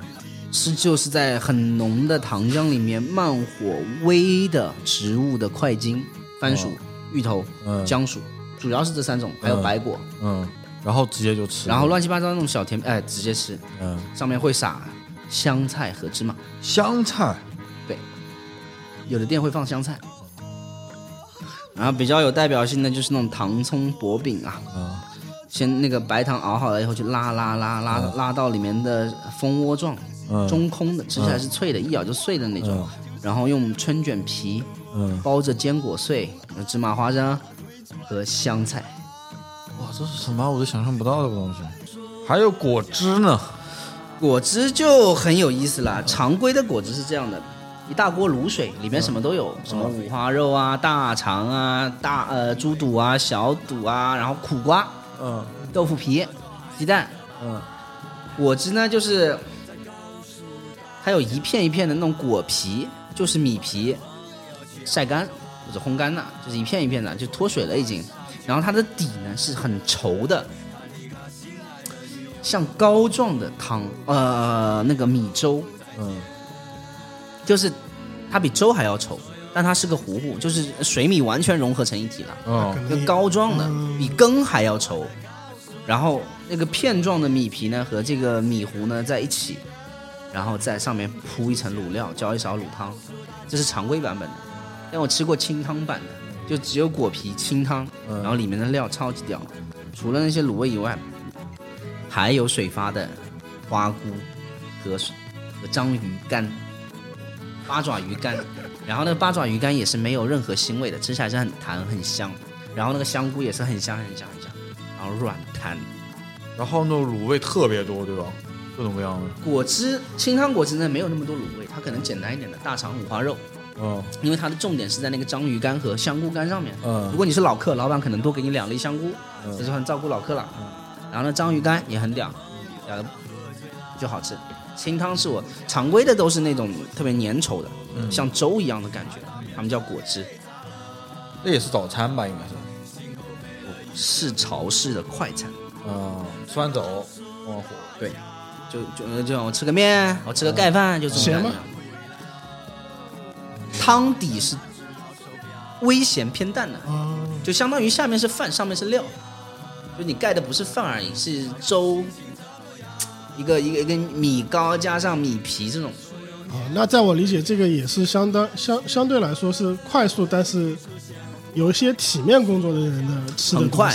是就是在很浓的糖浆里面慢火煨的植物的块茎、番薯、芋头、嗯。姜薯，主要是这三种，还有嗯白果，嗯，然后直接就吃。然后乱七八糟那种小甜，哎，直接吃，嗯，上面会撒香菜和芝麻，香菜。对。有的店会放香菜。然后比较有代表性的就是那种糖葱薄饼啊，啊先那个白糖熬好了以后，就拉拉拉拉拉到里面的蜂窝状，嗯中空的，吃起来是脆的，一咬就碎的那种。嗯然后用春卷皮嗯，包着坚果碎、芝麻花生和香菜。哇，这是什么？我都想象不到这个东西。还有果汁呢。果汁就很有意思了，常规的果汁是这样的：一大锅卤水，里面什么都有，什么五花肉啊、大肠啊、大呃猪肚啊、小肚啊，然后苦瓜、嗯豆腐皮、鸡蛋。嗯果汁呢，就是它有一片一片的那种果皮，就是米皮晒干，或者烘干的，就是一片一片的，就脱水了已经。然后它的底呢是很稠的，像膏状的汤，呃，那个米粥，嗯，就是它比粥还要稠，但它是个糊糊，就是水米完全融合成一体了。哦，一个膏状的，比羹还要稠，然后那个片状的米皮呢和这个米糊呢在一起，然后在上面铺一层卤料，浇一勺卤汤，这是常规版本的。但我吃过清汤版的，就只有果皮清汤，嗯然后里面的料超级屌，除了那些卤味以外，还有水发的花菇和和章鱼干，八爪鱼干，然后那个八爪鱼干也是没有任何腥味的，吃起来是很弹很香，然后那个香菇也是很香很香很香，然后软弹。然后那种卤味特别多，对吧？各种各样的，果汁清汤果汁呢没有那么多卤味，它可能简单一点的大肠五花肉，嗯因为它的重点是在那个章鱼干和香菇干上面。嗯如果你是老客，老板可能多给你两粒香菇，嗯这就很照顾老客了。然后呢，章鱼干也很屌，屌的就好吃。清汤是我常规的都是那种特别粘稠的，嗯像粥一样的感觉，他们叫果汁，那也是早餐吧，应该是。是潮式的快餐。嗯，吃完走，往火。对，就就就我吃个面，我吃个盖饭，就这种咸吗感觉。汤底是微咸偏淡的，啊，就相当于下面是饭，上面是料，就你盖的不是饭而已，是粥，一个一个一个米糕加上米皮这种。啊，那在我理解，这个也是相当相相对来说是快速，但是有一些体面工作的人的吃的很快。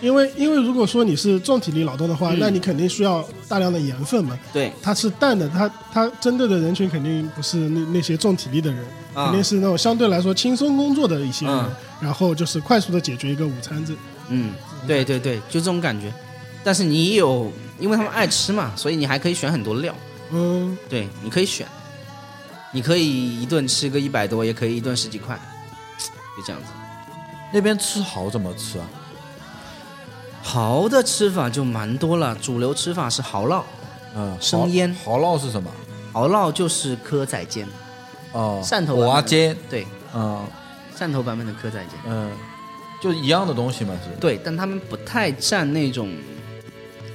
因为因为如果说你是重体力劳动的话，嗯那你肯定需要大量的盐分嘛。对，它是淡的，它它针对的人群肯定不是那那些重体力的人，啊肯定是那种相对来说轻松工作的一些人，嗯然后就是快速的解决一个午餐这。嗯，对对对，就这种感觉。但是你有，因为他们爱吃嘛，所以你还可以选很多料。嗯，对，你可以选，你可以一顿吃个一百多，也可以一顿十几块，就这样子。那边吃蚝怎么吃啊？蚝的吃法就蛮多了，主流吃法是蚝烙，嗯，生腌蚝烙是什么？蚝烙就是蚵仔煎，哦，汕头蚵仔煎。对，嗯汕头版本的蚵仔煎，嗯，就一样的东西嘛，是。对，但他们不太蘸那种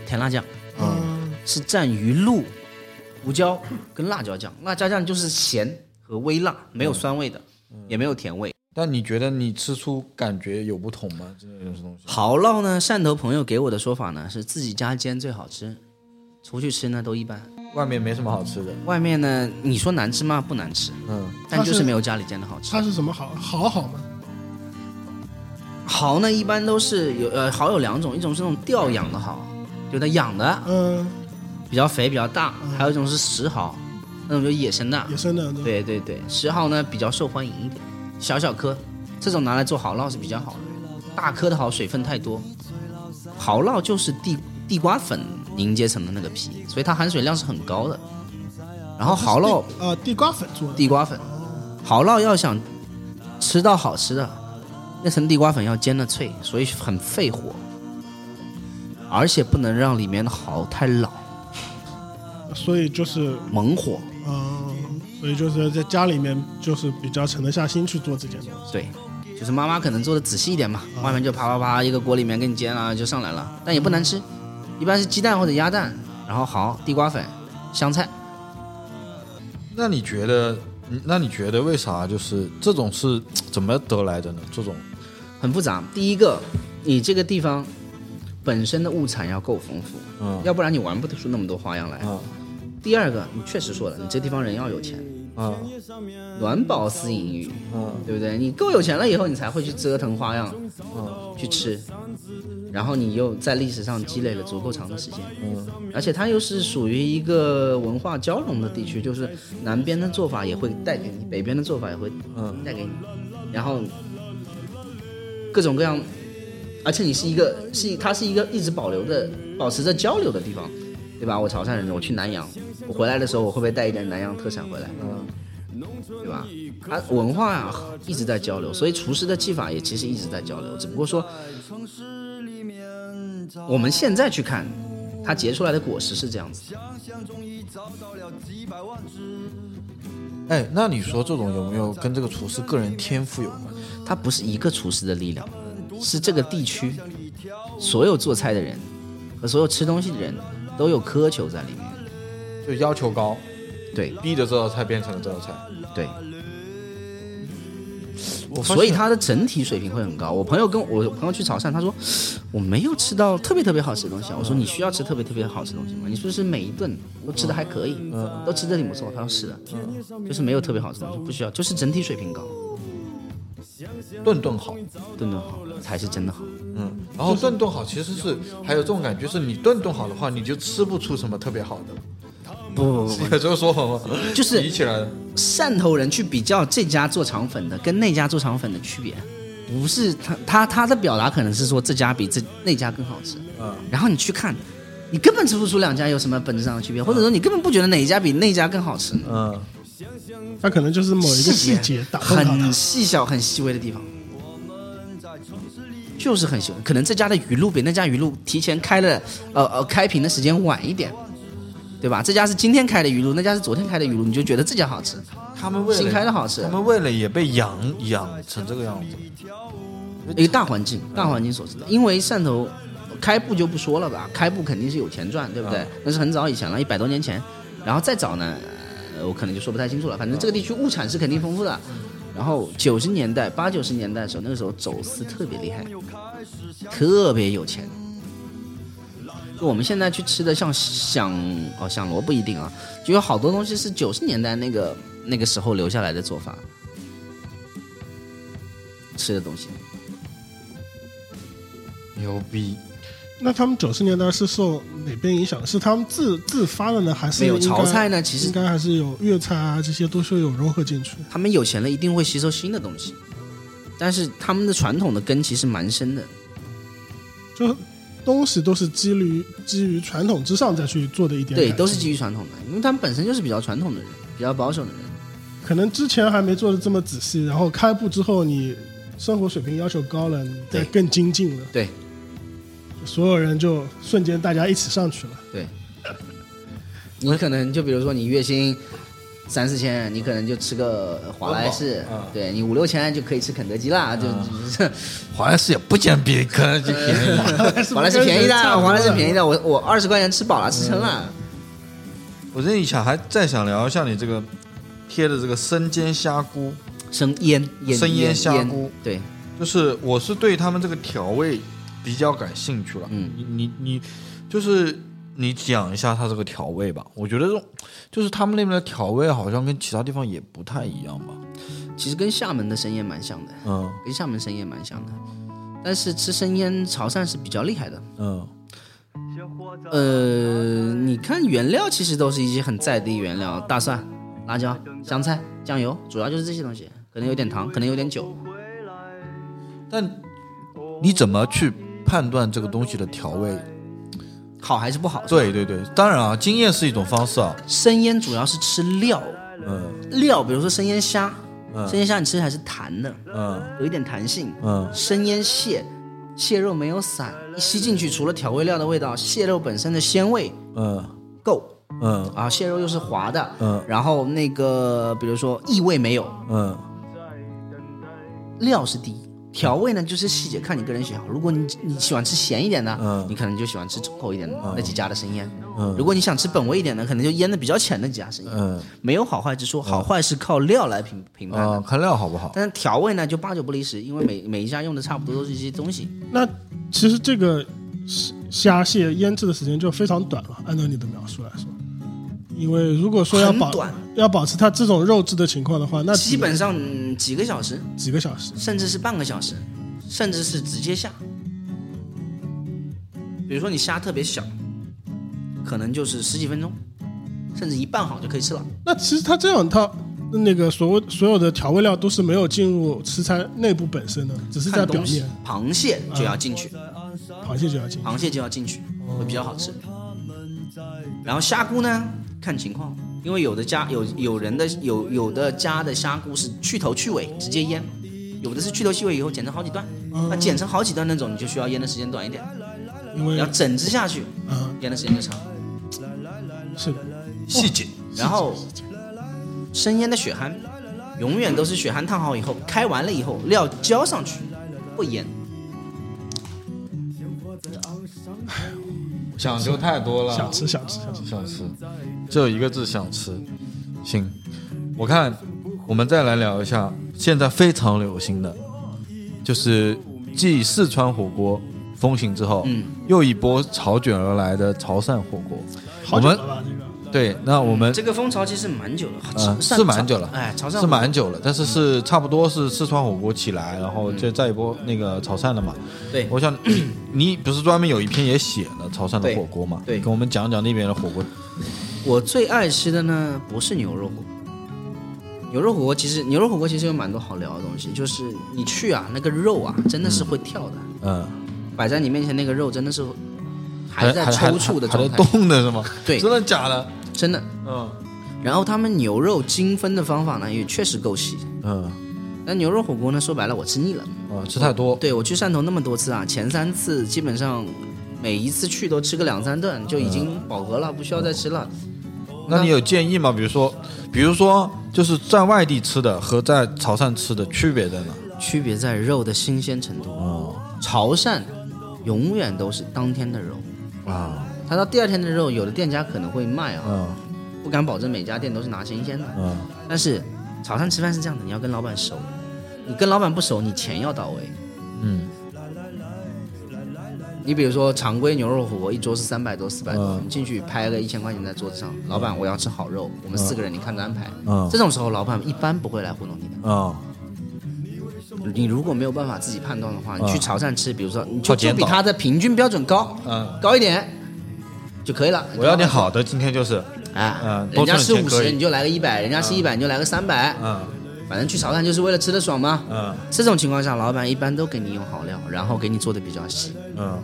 甜辣酱，嗯，是蘸鱼露、胡椒跟辣椒酱，辣椒酱就是咸和微辣，没有酸味的，也没有甜味。但你觉得你吃出感觉有不同吗？这种东西。蚝烙呢，汕头朋友给我的说法呢是自己家煎最好吃，出去吃呢都一般。外面没什么好吃的。外面呢，你说难吃吗？不难吃，嗯但就是是没有家里煎的好吃。它是什么蚝？蚝好吗？蚝呢，一般都是有呃蚝有两种，一种是那种吊养的蚝，就它养的嗯，比较肥比较大，还有一种是石蚝，那种就野生的。野生的，对对对，石蚝呢比较受欢迎一点，小小颗，这种拿来做蚝烙是比较好的。大颗的蚝水分太多，蚝烙就是地地瓜粉凝结成的那个皮，所以它含水量是很高的。然后蚝烙啊，地瓜粉做的，地瓜粉，蚝烙要想吃到好吃的，那层地瓜粉要煎的脆，所以很费火，而且不能让里面的蚝太老，所以就是猛火。嗯，所以就是在家里面就是比较沉得下心去做这件东西。对，就是妈妈可能做的仔细一点嘛，外面就啪啪啪一个锅里面给你煎了就上来了，但也不难吃，一般是鸡蛋或者鸭蛋，然后蚝、地瓜粉、香菜。那你觉得？那你觉得为啥就是这种是怎么得来的呢？这种很复杂。第一个，你这个地方本身的物产要够丰富，嗯。要不然你玩不出那么多花样来。啊第二个，你确实说了，你这地方人要有钱，啊暖饱思淫欲，嗯。对不对？你够有钱了以后，你才会去折腾花样，去吃，然后你又在历史上积累了足够长的时间，嗯。而且它又是属于一个文化交融的地区，就是南边的做法也会带给你，北边的做法也会嗯。带给你，然后各种各样，而且你是一个是它是一个一直保留的、保持着交流的地方，对吧？我潮汕人，我去南洋，我回来的时候我会不会带一点南洋特产回来？嗯对吧？它文化呀、一直在交流，所以厨师的技法也其实一直在交流，只不过说我们现在去看，它结出来的果实是这样子。哎，那你说这种有没有跟这个厨师个人天赋有关？它不是一个厨师的力量，是这个地区所有做菜的人和所有吃东西的人都有苛求在里面。就要求高，对逼着这道菜变成了这道菜。对，所以它的整体水平会很高。我朋友跟我朋友去潮汕，他说我没有吃到特别特别好吃的东西啊。我说你需要吃特别特别好吃的东西吗？你是不是每一顿都吃的还可以，都吃的挺不错？他说是的，就是没有特别好吃的东西，不需要，就是整体水平高，顿顿好，顿顿好才是真的好。嗯，然后顿顿好其实是还有这种感觉，是你顿顿好的话，你就吃不出什么特别好的。不不不这个说法吗？就是比起来，汕头人去比较这家做肠粉的跟那家做肠粉的区别，不是他他他的表达可能是说这家比这那家更好吃，嗯，然后你去看，你根本吃不出两家有什么本质上的区别，或者说你根本不觉得哪一家比那家更好吃，嗯，他可能就是某一个细节打动到很。细小、很细微的地方，就是很细微。可能这家的鱼露比那家鱼露提前开了，呃呃，开瓶的时间晚一点，对吧？这家是今天开的鱼露，那家是昨天开的鱼露，你就觉得这家好吃，他们为了新开的好吃他们为了也被养养成这个样子。一个大环境，大环境所致的。因为汕头开埠就不说了吧，开埠肯定是有钱赚，对不对？那是很早以前了，一百多年前。然后再早呢，呃我可能就说不太清楚了。反正这个地区物产是肯定丰富的。然后九十年代、八九十年代的时候，那个时候走私特别厉害，特别有钱。就我们现在去吃的像响哦响螺不一定啊，就有好多东西是九十年代那个那个时候留下来的做法，吃的东西。牛逼！那他们九十年代是受哪边影响？是他们自自发的呢，还是没有潮菜呢其实应该还是有粤菜啊，这些都是有融合进去。他们有钱了，一定会吸收新的东西，但是他们的传统的根其实蛮深的。就东西都是基于基于传统之上再去做的一点对，都是基于传统的，因为他们本身就是比较传统的人，比较保守的人。可能之前还没做的这么仔细，然后开埠之后，你生活水平要求高了，你再更精进了，对所有人就瞬间大家一起上去了。对，你可能就比如说你月薪三四千，你可能就吃个华莱士，嗯对你五六千就可以吃肯德基啦，就就是 华莱士也不见比肯德基便宜。华莱士便宜的，华莱士便宜的，我我二十块钱吃饱了，吃撑了。我这一想还再想聊一下你这个贴的这个生煎虾菇，生腌腌生腌虾菇。对，就是我是对他们这个调味比较感兴趣了。嗯你你你就是你讲一下它这个调味吧。我觉得这种就是他们那边的调味好像跟其他地方也不太一样吧。其实跟厦门的生腌蛮像的，嗯跟厦门生腌蛮像的，但是吃生腌潮汕是比较厉害的。嗯呃，你看原料其实都是一些很在地原料，大蒜、辣椒、香菜、酱油，主要就是这些东西，可能有点糖，可能有点酒。但你怎么去判断这个东西的调味？好还是不好？对对对，当然啊，经验是一种方式啊。生腌主要是吃料，嗯。料，比如说生腌虾，嗯。生腌虾你吃还是弹的，嗯。有一点弹性。嗯。生腌蟹，蟹肉没有散，一吸进去，除了调味料的味道，蟹肉本身的鲜味嗯。够。嗯。啊，蟹肉又是滑的，嗯。然后那个比如说异味没有，嗯。料是第一，调味呢就是细节，看你个人喜好。如果你你喜欢吃咸一点的，嗯你可能就喜欢吃重口一点的、那几家的生腌。嗯如果你想吃本味一点的，可能就腌的比较浅的几家生腌。嗯没有好坏之说，好坏是靠料来评评判的。啊，看料好不好？但是调味呢，就八九不离十，因为每每一家用的差不多都是一些东西。那其实这个虾蟹腌制的时间就非常短了，按照你的描述来说。因为如果说要保短要保持它这种肉质的情况的话，那基本上、嗯几个小时，几个小时。甚至是半个小时，甚至是直接下。比如说你虾特别小，可能就是十几分钟，甚至一拌好就可以吃了。那其实它这样，它那个所谓所有的调味料都是没有进入食材内部本身的，只是在表东西面。，螃蟹就要进去，螃蟹就要进。螃蟹就要进去，会比较好吃。然后虾菇呢，看情况，因为有的家有有人的有有的家的虾菇是去头去尾直接腌，有的是去头去尾以后剪成好几段，那剪成好几段那种你就需要腌的时间短一点。因为然后整只下去，嗯腌的时间就长。是的，细节，然后生腌的血蚶，永远都是血蚶烫好以后，开完了以后料浇上去，不腌。讲究太多了，想吃想吃想吃，想吃，只有一个字想吃。行，我看我们再来聊一下现在非常流行的，就是继四川火锅风行之后，嗯，又一波潮卷而来的潮汕火锅。我们？这个对，那我们这个风潮其实蛮久了，嗯潮是蛮久了哎，潮汕是蛮久了，但是是差不多是四川火锅起来，然后就再一波那个潮汕的嘛。对我想你不是专门有一篇也写了潮汕的火锅嘛？对跟我们讲讲那边的火锅。我最爱吃的呢不是牛肉火锅，牛肉火锅其实牛肉火锅其实有蛮多好聊的东西，就是你去啊那个肉啊真的是会跳的，嗯，摆在你面前那个肉真的是还在抽搐的还状态在，动的是吗？对真的假的？真的。嗯然后他们牛肉精分的方法呢也确实够细，嗯那牛肉火锅呢说白了我吃腻了，啊，吃太多。对我去汕头那么多次啊，前三次基本上每一次去都吃个两三顿就已经饱和了，不需要再吃了。那你有建议吗？比如说，比如说，就是在外地吃的和在潮汕吃的区别在哪？区别在肉的新鲜程度。哦潮汕永远都是当天的肉，啊。他到第二天的肉，有的店家可能会卖啊，嗯。不敢保证每家店都是拿新鲜的。嗯。但是早上吃饭是这样的，你要跟老板熟，你跟老板不熟，你钱要到位。嗯。你比如说常规牛肉火锅一桌是三百多、四百多，嗯。你进去拍个一千块钱在桌子上，老板我要吃好肉，我们四个人你看着安排。嗯。这种时候老板一般不会来糊弄你的。啊你如果没有办法自己判断的话，你去潮汕吃，比如说你就就比他的平均标准高，嗯，高一点就可以了。我要点好的，今天就是哎，嗯人家多是五十，你就来个一百；人家是一百，你就来个三百。嗯反正去潮汕就是为了吃的爽嘛。嗯这种情况下，老板一般都给你用好料，然后给你做的比较细。嗯，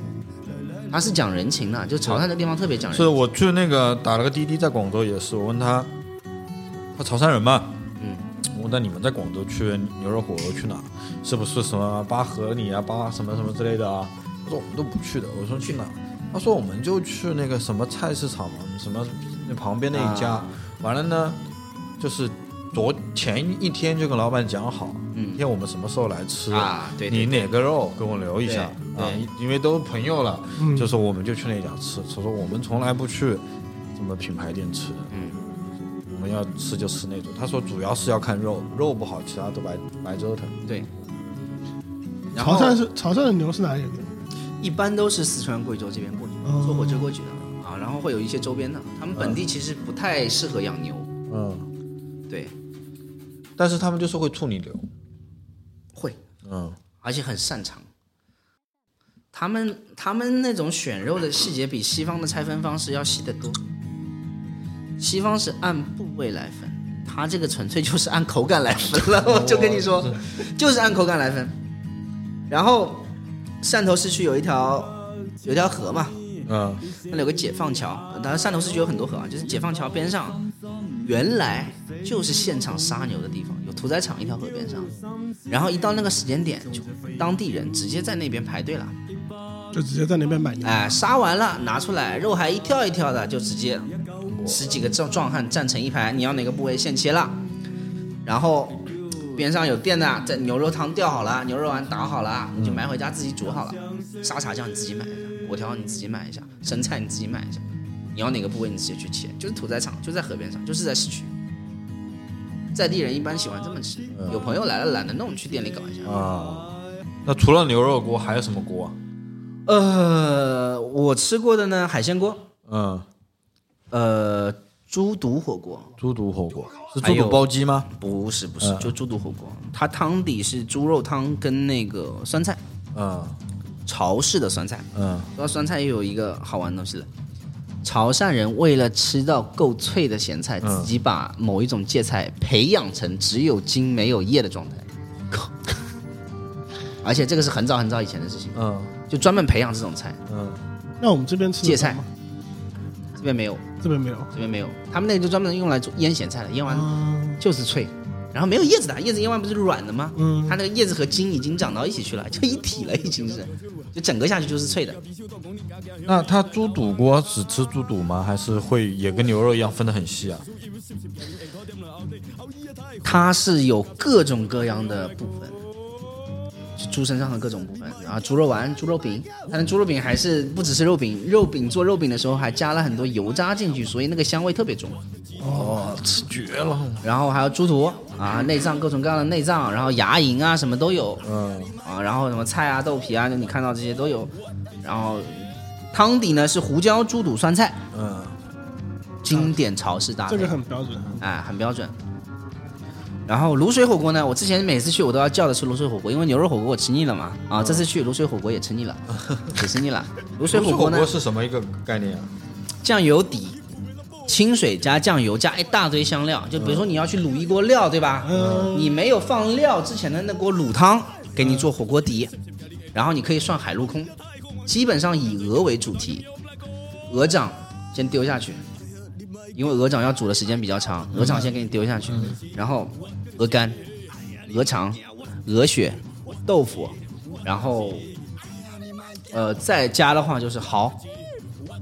他是讲人情的，就潮汕这地方特别讲人情是。我去那个打了个滴滴，在广州也是，我问他，他潮汕人嘛，嗯，我问他你们在广州去牛肉火锅去哪？是不是什么八合里啊、八什么什么之类的啊？他说我们都不去的。我说去哪？他说我们就去那个什么菜市场嘛，什么那旁边那一家。啊完了呢，就是昨前一天就跟老板讲好，嗯明天我们什么时候来吃啊对对你哪个肉给我留一下啊？因为都朋友了，嗯就说我们就去那家吃。他说我们从来不去什么品牌店吃的，嗯，我们要吃就吃那种。他说主要是要看肉，肉不好，其他都白白折腾。对。然后潮汕是潮汕的牛是哪里人的？一般都是四川、贵州这边过去哦做火车过去的啊，然后会有一些周边的，他们本地其实不太适合养牛，嗯，对，但是他们就是会处理牛。会，嗯而且很擅长。他们他们那种选肉的细节比西方的拆分方式要细得多。西方是按部位来分，他这个纯粹就是按口感来分了。我就跟你说，就是按口感来分。然后汕头市区有一条有一条河嘛，嗯那里有个解放桥，当然汕头市区有很多河啊，就是解放桥边上，原来就是现场杀牛的地方，有屠宰场一条河边上，然后一到那个时间点，就当地人直接在那边排队了，就直接在那边买牛。哎，杀完了拿出来，肉还一跳一跳的，就直接十几个壮壮汉站成一排，你要哪个部位现切了，然后边上有店的，在牛肉汤吊好了，牛肉丸打好了，你就买回家自己煮好了，沙茶酱你自己买一下，果条你自己买一下，生菜你自己买一下，你要哪个部位你直接去切，就是屠宰场就在河边上，就是在市区。在地人一般喜欢这么吃，有朋友来了懒得弄，去店里搞一下。啊，那除了牛肉锅还有什么锅啊？呃，我吃过的呢，海鲜锅，嗯，呃，猪肚火锅，猪肚火锅。是猪肚包鸡吗？不是不是，嗯。就猪肚火锅，它汤底是猪肉汤跟那个酸菜，嗯。潮式的酸菜。嗯。说到酸菜，又有一个好玩的东西了。潮汕人为了吃到够脆的咸菜，嗯。自己把某一种芥菜培养成只有茎没有叶的状态。靠 而且这个是很早很早以前的事情，嗯。就专门培养这种菜。嗯。那我们这边吃得芥菜。吗？这边没有，这边没有。这边没有，他们那个就专门用来做腌咸菜的，腌完啊，就是脆。然后没有叶子的，叶子腌完不是软的吗？嗯它那个叶子和筋已经长到一起去了，就一体了，已经是，就整个下去就是脆的。那它猪肚锅只吃猪肚吗？还是会也跟牛肉一样分得很细啊？它是有各种各样的部分，就猪身上的各种部分，啊猪肉丸、猪肉饼，它的猪肉饼还是不只是肉饼，肉饼做肉饼的时候还加了很多油渣进去，所以那个香味特别重。哦，吃绝了！然后还有猪肚啊，内脏各种各样的内脏，然后牙龈啊什么都有，嗯，啊，然后什么菜啊、豆皮啊，就你看到这些都有。然后汤底呢是胡椒猪肚酸菜，嗯，经典潮式搭配，这个很标准。哎，很标准。然后卤水火锅呢，我之前每次去我都要叫的吃卤水火锅，因为牛肉火锅我吃腻了嘛。啊，这次去卤水火锅也吃腻了，也吃腻了。卤水火锅呢，是什么一个概念啊？酱油底，清水加酱油加一大堆香料，就比如说你要去卤一锅料，对吧？嗯你没有放料之前的那锅卤汤，给你做火锅底，然后你可以涮海陆空，基本上以鹅为主题，鹅掌先丢下去，因为鹅掌要煮的时间比较长，鹅掌先给你丢下去，然后鹅肝、鹅肠、鹅血、豆腐，然后呃再加的话就是蚝，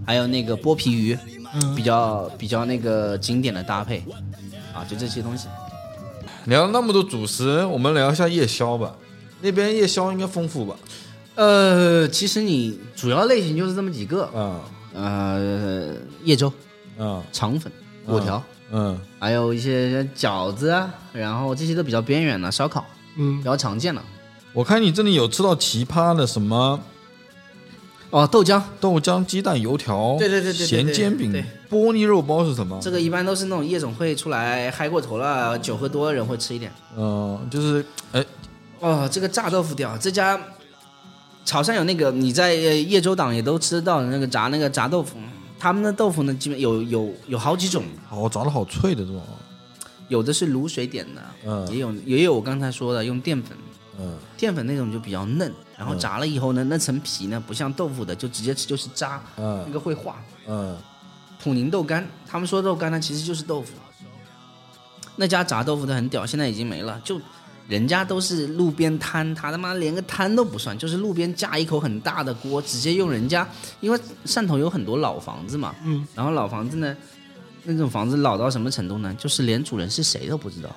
还有那个剥皮鱼，嗯比较比较那个经典的搭配啊，就这些东西。聊了那么多主食，我们聊一下夜宵吧。那边夜宵应该丰富吧？呃，其实你主要类型就是这么几个，啊呃，叶粥、啊肠粉、果条，嗯还有一些饺子啊，然后这些都比较边缘的，烧烤嗯比，较常见的。我看你这里有吃到奇葩的什么哦，豆浆，豆浆鸡蛋油条，对对对对对咸煎饼对，玻璃肉包是什么？这个一般都是那种夜总会出来嗨过头了，酒喝多的人会吃一点。嗯，就是哎，哦，这个炸豆腐屌，这家潮汕有那个你在呃叶州党也都吃得到的那个炸那个炸豆腐，他们的豆腐呢，基本有有有好几种，哦炸的好脆的这种，有的是卤水点的，嗯。也有也有我刚才说的用淀粉，嗯。淀粉那种就比较嫩，然后炸了以后呢，那层皮呢不像豆腐的就直接吃就是渣，那嗯个会化。嗯。普宁豆干，他们说豆干呢其实就是豆腐。那家炸豆腐的很屌，现在已经没了，就人家都是路边摊，他他妈连个摊都不算，就是路边架一口很大的锅，直接用人家，因为汕头有很多老房子嘛，嗯，然后老房子呢，那种房子老到什么程度呢？就是连主人是谁都不知道，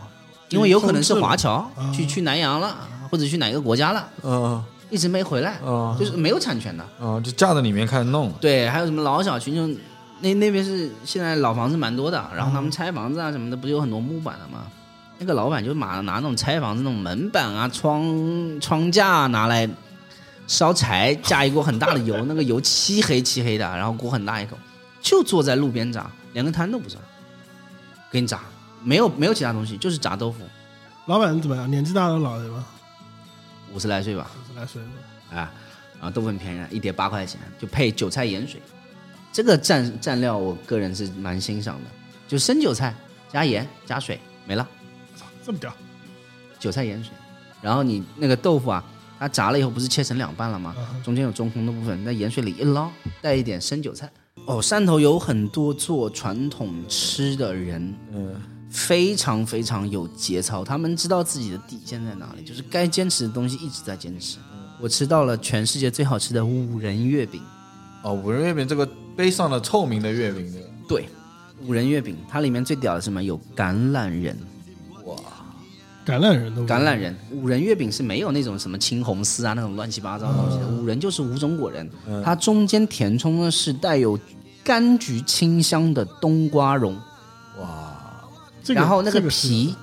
因为有可能是华侨啊去去南洋了，或者去哪个国家了，嗯一直没回来，嗯就是没有产权的。嗯，就架在里面开始弄，对，还有什么老小区就，那那边是现在老房子蛮多的，然后他们拆房子啊什么的，不是有很多木板的吗？那个老板就拿拿那种拆房子那种门板啊、窗窗架啊拿来烧柴，加一锅很大的油，那个油漆黑漆黑的，然后锅很大一口，就坐在路边炸，连个摊都不算，给你炸，没有没有其他东西，就是炸豆腐，老板怎么样？年纪大的老人吗？五十来岁吧，五十来岁的。啊，然后豆腐很便宜，一碟八块钱，就配韭菜盐水。这个蘸蘸料，我个人是蛮欣赏的，就生韭菜加盐加水没了，这么屌？韭菜盐水。然后你那个豆腐啊，它炸了以后不是切成两半了吗？嗯中间有中空的部分，在盐水里一捞，带一点生韭菜。哦，汕头有很多做传统吃的人，嗯非常非常有节操，他们知道自己的底线在哪里，就是该坚持的东西一直在坚持。我吃到了全世界最好吃的五仁月饼，哦，五仁月饼这个背上了臭名的月饼的，对，五仁月饼，它里面最屌的是什么？有橄榄仁，橄榄仁都橄榄仁，五仁月饼是没有那种什么青红丝啊那种乱七八糟的东西的，五仁就是五种果仁，它中间填充的是带有柑橘清香的冬瓜蓉，这个然后那个皮，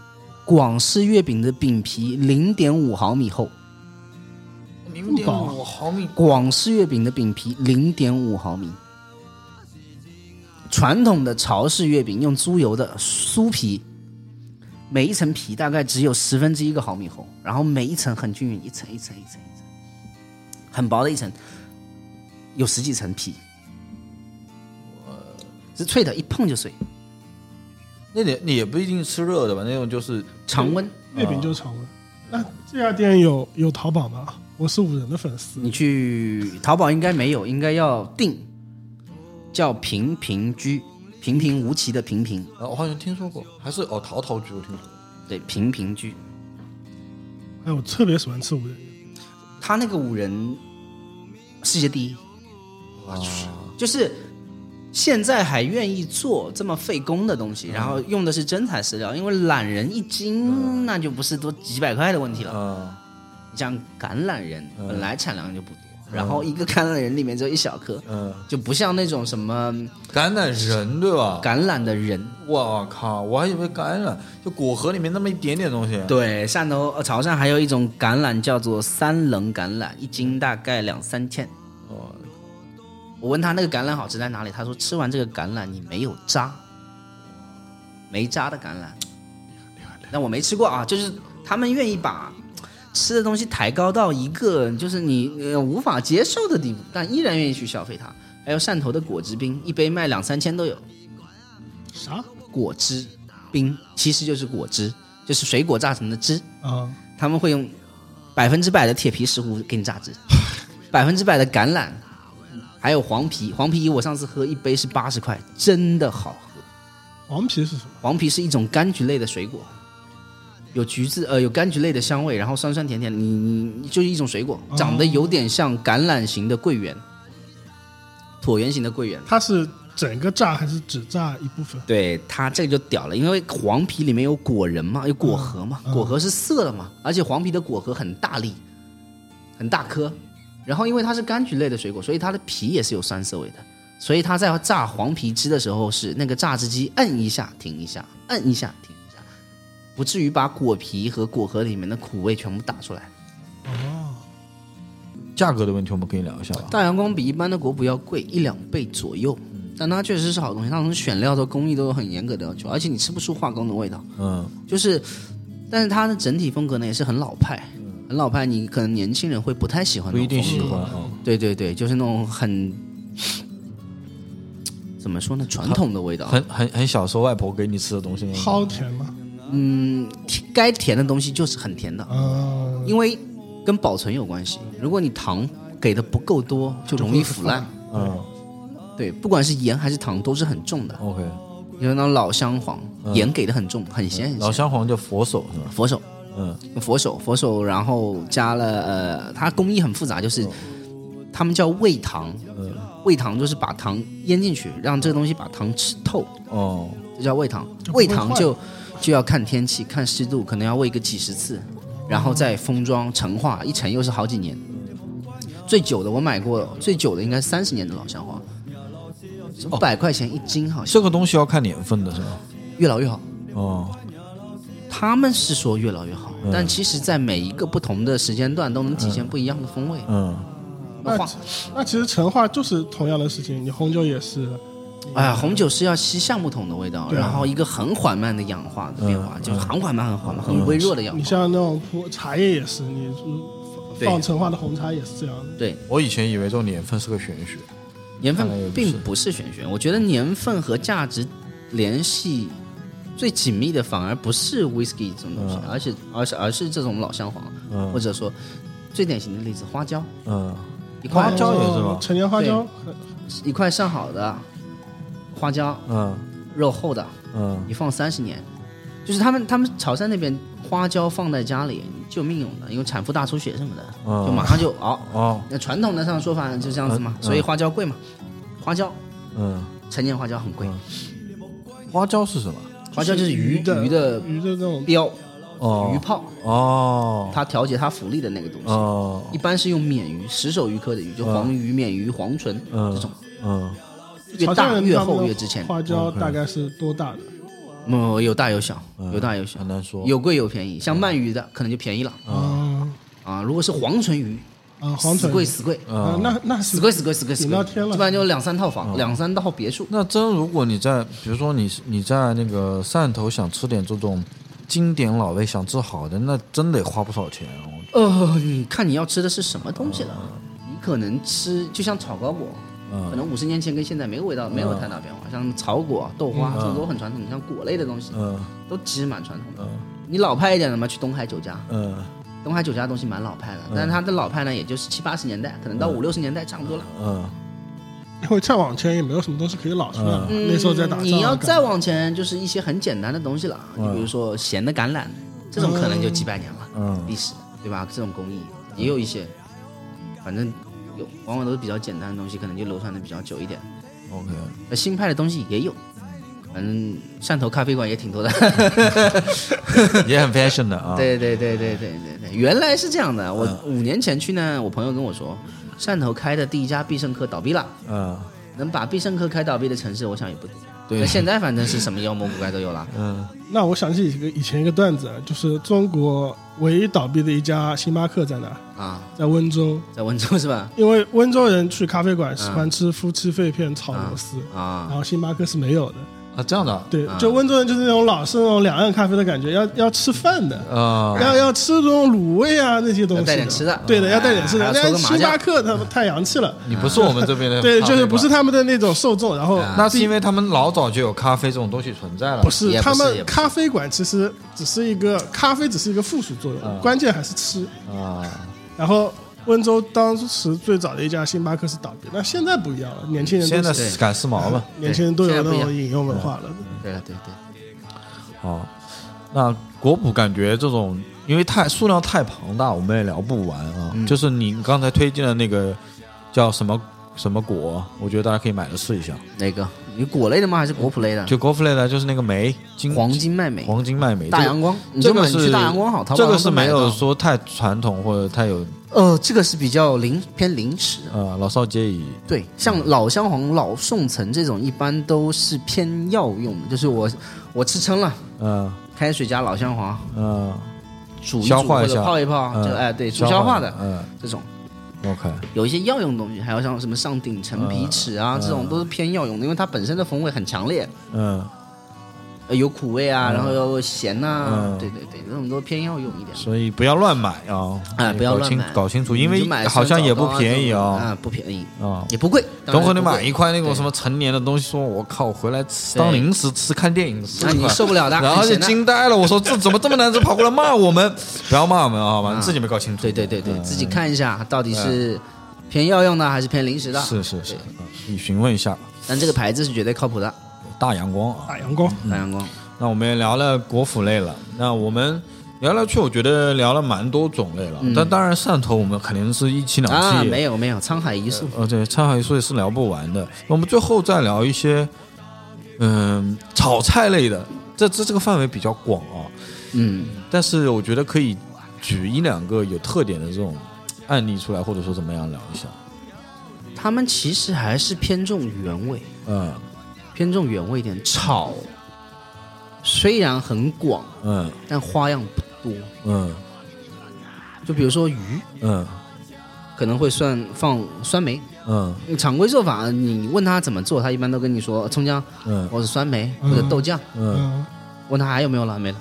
广式月饼的饼皮零点五毫米厚，零点五毫米，广式月饼的饼皮零点五毫米。传统的潮式月饼用猪油的酥皮，每一层皮大概只有十分之一个毫米厚，然后每一层很均匀，一层一层一层一层，很薄的一层，有十几层皮，是脆的，一碰就碎，那你你也不一定吃热的吧？那种就是常温。月饼就是常温。那这家店有有淘宝吗？我是五仁的粉丝。你去淘宝应该没有，应该要订，叫平平居，平平无奇的平平。啊，我好像听说过，还是哦，陶陶居我听说过，对，平平居。哎，我特别喜欢吃五仁，他那个五仁世界第一，我去就是现在还愿意做这么费工的东西，然后用的是真材实料，因为懒人一斤那就不是多几百块的问题了。嗯。你像橄榄仁本来产量就不多，然后一个橄榄仁里面只有一小颗，嗯，就不像那种什么橄榄仁对吧？橄榄的仁。我靠，我还以为橄榄就果核里面那么一点点东西。对，汕头、呃潮汕还有一种橄榄叫做三棱橄榄，一斤大概两三千。哦，我问他那个橄榄好吃在哪里，他说吃完这个橄榄你没有渣，没渣的橄榄。那我没吃过啊，就是他们愿意把吃的东西抬高到一个就是你呃无法接受的地步，但依然愿意去消费它。还有汕头的果汁冰，一杯卖两三千都有。啥果汁冰其实就是果汁，就是水果榨成的汁。啊？他们会用百分之百的铁皮石斛给你榨汁，百分之百的橄榄，还有黄皮。黄皮我上次喝一杯是八十块，真的好喝。黄皮是什么？黄皮是一种柑橘类的水果，有橘子呃有柑橘类的香味，然后酸酸甜甜，你你你就是一种水果，长得有点像橄榄型的桂圆，椭圆形的桂圆。它是整个榨还是只榨一部分？对它这个就屌了，因为黄皮里面有果仁嘛，有果核嘛，果核是涩的嘛，而且黄皮的果核很大粒，很大颗，然后因为它是柑橘类的水果，所以它的皮也是有酸涩味的，所以它在榨黄皮汁的时候是那个榨汁机摁一下停一下，摁一下停不至于把果皮和果核里面的苦味全部打出来。哦价格的问题我们可以聊一下吧。大阳光比一般的果脯要贵一两倍左右，但它确实是好东西，它从选料到工艺都有很严格的要求，而且你吃不出化工的味道。嗯，就是，但是它的整体风格呢也是很老派，很老派，你可能年轻人会不太喜欢，不一定喜欢。啊。对对对，就是那种很怎么说呢，传统的味道。很很很小时候外婆给你吃的东西那种。齁甜吗？嗯，甜该甜的东西就是很甜的，嗯，因为跟保存有关系。如果你糖给的不够多，就容易腐烂。嗯对，不管是盐还是糖都是很重的。，OK。有那种老香黄，盐给的很重，很咸很咸。老香黄叫佛手是吧？佛手，嗯佛手，佛手，然后加了呃，它工艺很复杂，就是他们叫味糖，煨糖就是把糖腌进去，让这个东西把糖吃透，哦，这叫味糖。就不会坏煨糖就就要看天气、看湿度，可能要喂个几十次，然后再封装陈化，一陈又是好几年。最久的我买过，最久的应该三十年的老香花，五百块钱一斤，好像这个东西要看年份的是吧？越老越好。哦，他们是说越老越好，但其实，在每一个不同的时间段都能体现不一样的风味。嗯，话那其那其实陈化就是同样的事情，你红酒也是，哎呀，红酒是要吸橡木桶的味道，然后一个很缓慢的氧化的变化，就是很缓慢、很缓慢、很微弱的氧化。你像那种普茶叶也是，你对。放陈化的红茶也是这样的。对，我以前以为这种年份是个玄学。年份并不是玄学，我觉得年份和价值联系最紧密的反而不是 whisky 这种东西，而且而是而是这种老香黄，嗯。或者说最典型的例子花椒，嗯，一块花椒也是吧？哦陈年花椒，一块上好的花椒，嗯。肉厚的，嗯。你放三十年，就是他们他们潮汕那边花椒放在家里救命用的，因为产妇大出血什么的，嗯。就马上就熬。哦。那传统的上说法就这样子嘛，嗯。所以花椒贵嘛，花椒嗯，陈年花椒很贵，花椒是什么？花椒就是鱼的鱼的鱼的那种。标哦。鱼泡，哦。它调节它浮力的那个东西，哦。一般是用鲶鱼石手鱼科的鱼，就黄鱼、鲶鱼、黄唇嗯这种，嗯越大越厚越值钱。花椒大概是多大的？嗯，有大有小，有大有小很，难说。有贵有便宜，像鳗鱼的可能就便宜了啊啊。如果是黄唇鱼，啊，黄死唇贵死贵。啊，那那死贵死贵死贵死贵，顶到天了基本上就两三套房，两三套别墅。那真如果你在，比如说你你在那个汕头想吃点这种经典老味，想吃好的，那真得花不少钱哦。呃，你看你要吃的是什么东西了？你可能吃就像炒糕果，可能五十年前跟现在没有味道，没有太大变化。像草果、豆花这种都很传统，像果类的东西嗯都其实蛮传统的。你老派一点的嘛，去东海酒家，嗯东海酒家的东西蛮老派的，但是它的老派呢，也就是七八十年代，可能到五六十年代差不多了。嗯因为再往前也没有什么东西可以老出来嘛。嗯那时候在打你要再往前，就是一些很简单的东西了，嗯你比如说咸的橄榄，这种可能就几百年了，嗯历史对吧？这种工艺也有一些，反正有，往往都是比较简单的东西，可能就流传的比较久一点。，OK，那新派的东西也有，反正汕头咖啡馆也挺多的。也很 fashion 的啊。对对对对对对对，原来是这样的。我嗯五年前去呢，我朋友跟我说，汕头开的第一家必胜客倒闭了。嗯，能把必胜客开倒闭的城市，我想也不多。对那现在反正是什么妖魔鬼怪都有了。嗯那我想起一个以前一个段子，啊就是中国唯一倒闭的一家星巴克在哪？啊，在温州。在温州是吧？因为温州人去咖啡馆喜欢吃夫妻肺片炒螺丝，然啊，后星巴克是没有的。啊，这样的啊。对啊，就温州人就是那种老式那种两岸咖啡的感觉，要要吃饭的，啊，要要吃这种卤味啊那些东西，要带点吃的。对的，要带点吃的。那星巴克他们太洋气了，你不是我们这边的，对，就是不是。他们的那种受众，然后啊。那是因为他们老早就有咖啡这种东西存在了。不是他们咖啡馆其实只是一个咖啡，只是一个附属作用，嗯关键还是吃。啊，然后温州当时最早的一家星巴克是倒闭，那现在不一样了，年轻人现在是赶时髦了。年轻人都有那种饮用文化了。对了对对，好，那国普感觉这种，因为太数量太庞大，我们也聊不完啊。嗯就是你刚才推荐的那个叫什么什么果，我觉得大家可以买了试一下。哪个？你果类的吗？还是果脯类的？就果脯类的，就是那个梅金黄金麦梅、黄金麦梅，大阳光，这个是大阳光好，这个是没有。说太传统或者太有呃，这个是比较临偏临时啊。呃老少皆宜。对，像老姜黄、老宋层这种，一般都是偏药用的，就是我我吃撑了，嗯。开水加老姜黄嗯，煮一煮或者泡一泡，嗯。就哎对，助消化的嗯。这种。，OK，有一些药用东西，还有像什么上顶陈皮齿啊，嗯这种都是偏药用的，因为它本身的风味很强烈，嗯，呃有苦味啊，嗯然后有咸呐、嗯对对对，这种都偏药用一点。所以不要乱买啊！哎不要乱买搞清楚，因为好像也不便宜啊啊，不便宜，啊。也不贵。等会你买一块那种什么成年的东西，说我靠，回来吃当零食吃，看电影吃那你受不了的，然后就惊呆了，我说这怎么这么难吃，跑过来骂我们，不要骂我们啊好吧？自己没搞清楚。对对对对，嗯自己看一下到底是偏药用的还是偏零食的。是是是你询问一下但这个牌子是绝对靠谱的，大阳光啊。大阳光，大阳光。那我们也聊了国府类了，那我们聊来去，我觉得聊了蛮多种类了。嗯但当然汕头我们肯定是一期两啊，期，没有没有，沧海一粟。呃，对，沧海一粟也是聊不完的。我们最后再聊一些，嗯，炒菜类的，这这这个范围比较广啊。嗯，但是我觉得可以举一两个有特点的这种案例出来，或者说怎么样聊一下。他们其实还是偏重原味，嗯偏重原味一点。炒虽然很广，嗯但花样不多。嗯就比如说鱼，嗯可能会算放酸梅。嗯常规做法，你问他怎么做，他一般都跟你说葱姜嗯或者酸梅嗯或者豆酱。嗯，嗯，问他还有没有了，没了。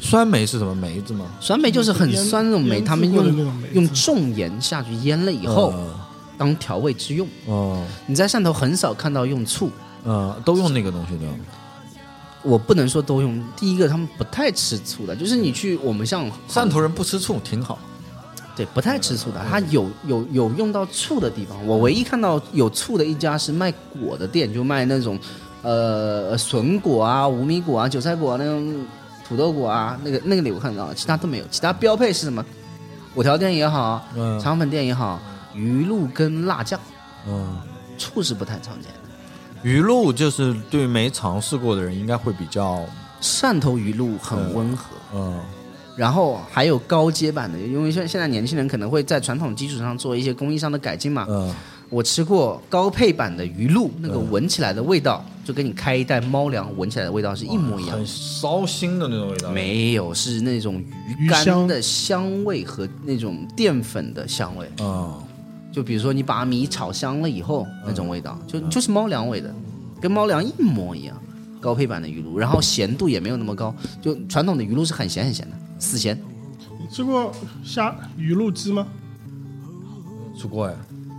酸梅是什么梅子吗？酸梅就是很酸那种梅，他们用用重盐下去腌了以后嗯当调味之用。哦你在汕头很少看到用醋，嗯，都用那个东西的。我不能说都用。第一个，他们不太吃醋的，就是你去我们像汕头人不吃醋，挺好。对不太吃醋的，他有有有用到醋的地方。我唯一看到有醋的一家是卖果的店，就卖那种呃笋果啊、无米果啊、韭菜果啊那种土豆果啊，那个那个里我看到了，其他都没有。其他标配是什么？五条店也好，嗯肠粉店也好，鱼露跟辣酱，嗯，醋是不太常见的。鱼露就是对没尝试过的人应该会比较汕头鱼露很温和，嗯然后还有高阶版的，因为现现在年轻人可能会在传统基础上做一些工艺上的改进嘛。嗯我吃过高配版的鱼露，那个闻起来的味道，就跟你开一袋猫粮闻起来的味道是一模一样很。烧心的那种味道。没有，是那种鱼干的香味和那种淀粉的香味。嗯就比如说你把米炒香了以后，那种味道，就就是猫粮味的，跟猫粮一模一样。高配版的鱼露，然后咸度也没有那么高，就传统的鱼露是很咸很咸的，死咸。你吃过虾鱼露鸡吗？吃过呀。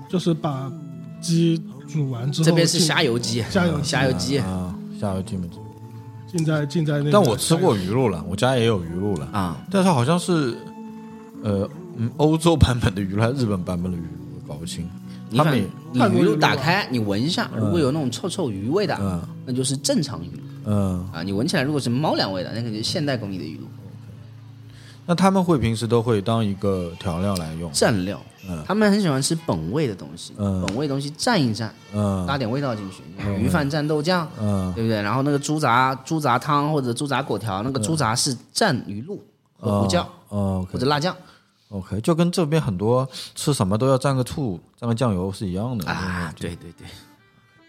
就是把鸡煮完之后，这边是虾油鸡，虾油虾油鸡啊，虾油鸡没吃。浸在浸在那。但我吃过鱼露了，我家也有鱼露了，啊，但是好像是，呃，嗯，欧洲版本的鱼露还是日本版本的鱼露，我搞不清。你反他们你鱼露打开，你闻一下，如果有那种臭臭鱼味的，嗯。那就是正常鱼。露嗯，啊。你闻起来如果是猫粮味的，那肯定是现代工艺的鱼露。那他们会平时都会当一个调料来用，蘸料，嗯。他们很喜欢吃本味的东西，嗯。本味东西蘸一蘸，嗯。搭点味道进去，鱼饭蘸豆酱，嗯。对不对？然后那个猪杂猪杂汤或者猪杂果条，那个猪杂是蘸鱼露和胡椒哦或者辣酱 OK，就跟这边很多吃什么都要蘸个醋、蘸个酱油是一样的啊，对对对，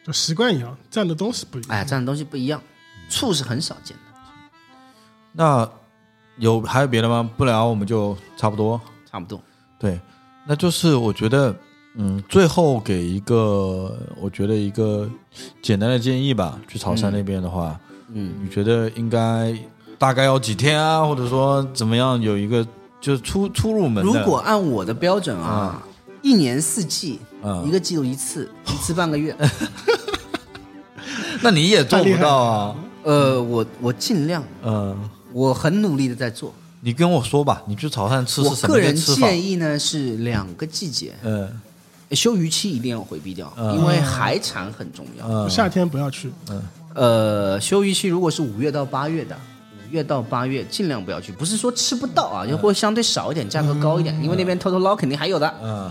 就习惯一样，蘸的东西不一样。哎，蘸的东西不一样，醋是很少见的，那有还有别的吗？不聊我们就差不多。差不多。对，那就是我觉得，嗯，最后给一个，我觉得一个简单的建议吧。去潮汕那边的话，嗯，你觉得应该大概要几天啊，或者说怎么样有一个就是出出入门？如果按我的标准啊，一年四季嗯一个季度一次，一次半个月。那你也做不到啊，呃，我我尽量，嗯。我很努力的在做。你跟我说吧，你去潮汕吃我是什么个人？建议呢是两个季节，嗯休渔期一定要回避掉，嗯因为海产很重要。嗯夏天不要去，嗯呃，休渔期如果是五月到八月的，五月到八月尽量不要去，不是说吃不到啊，就会相对少一点，价格高一点，因为那边偷偷捞肯定还有的。嗯，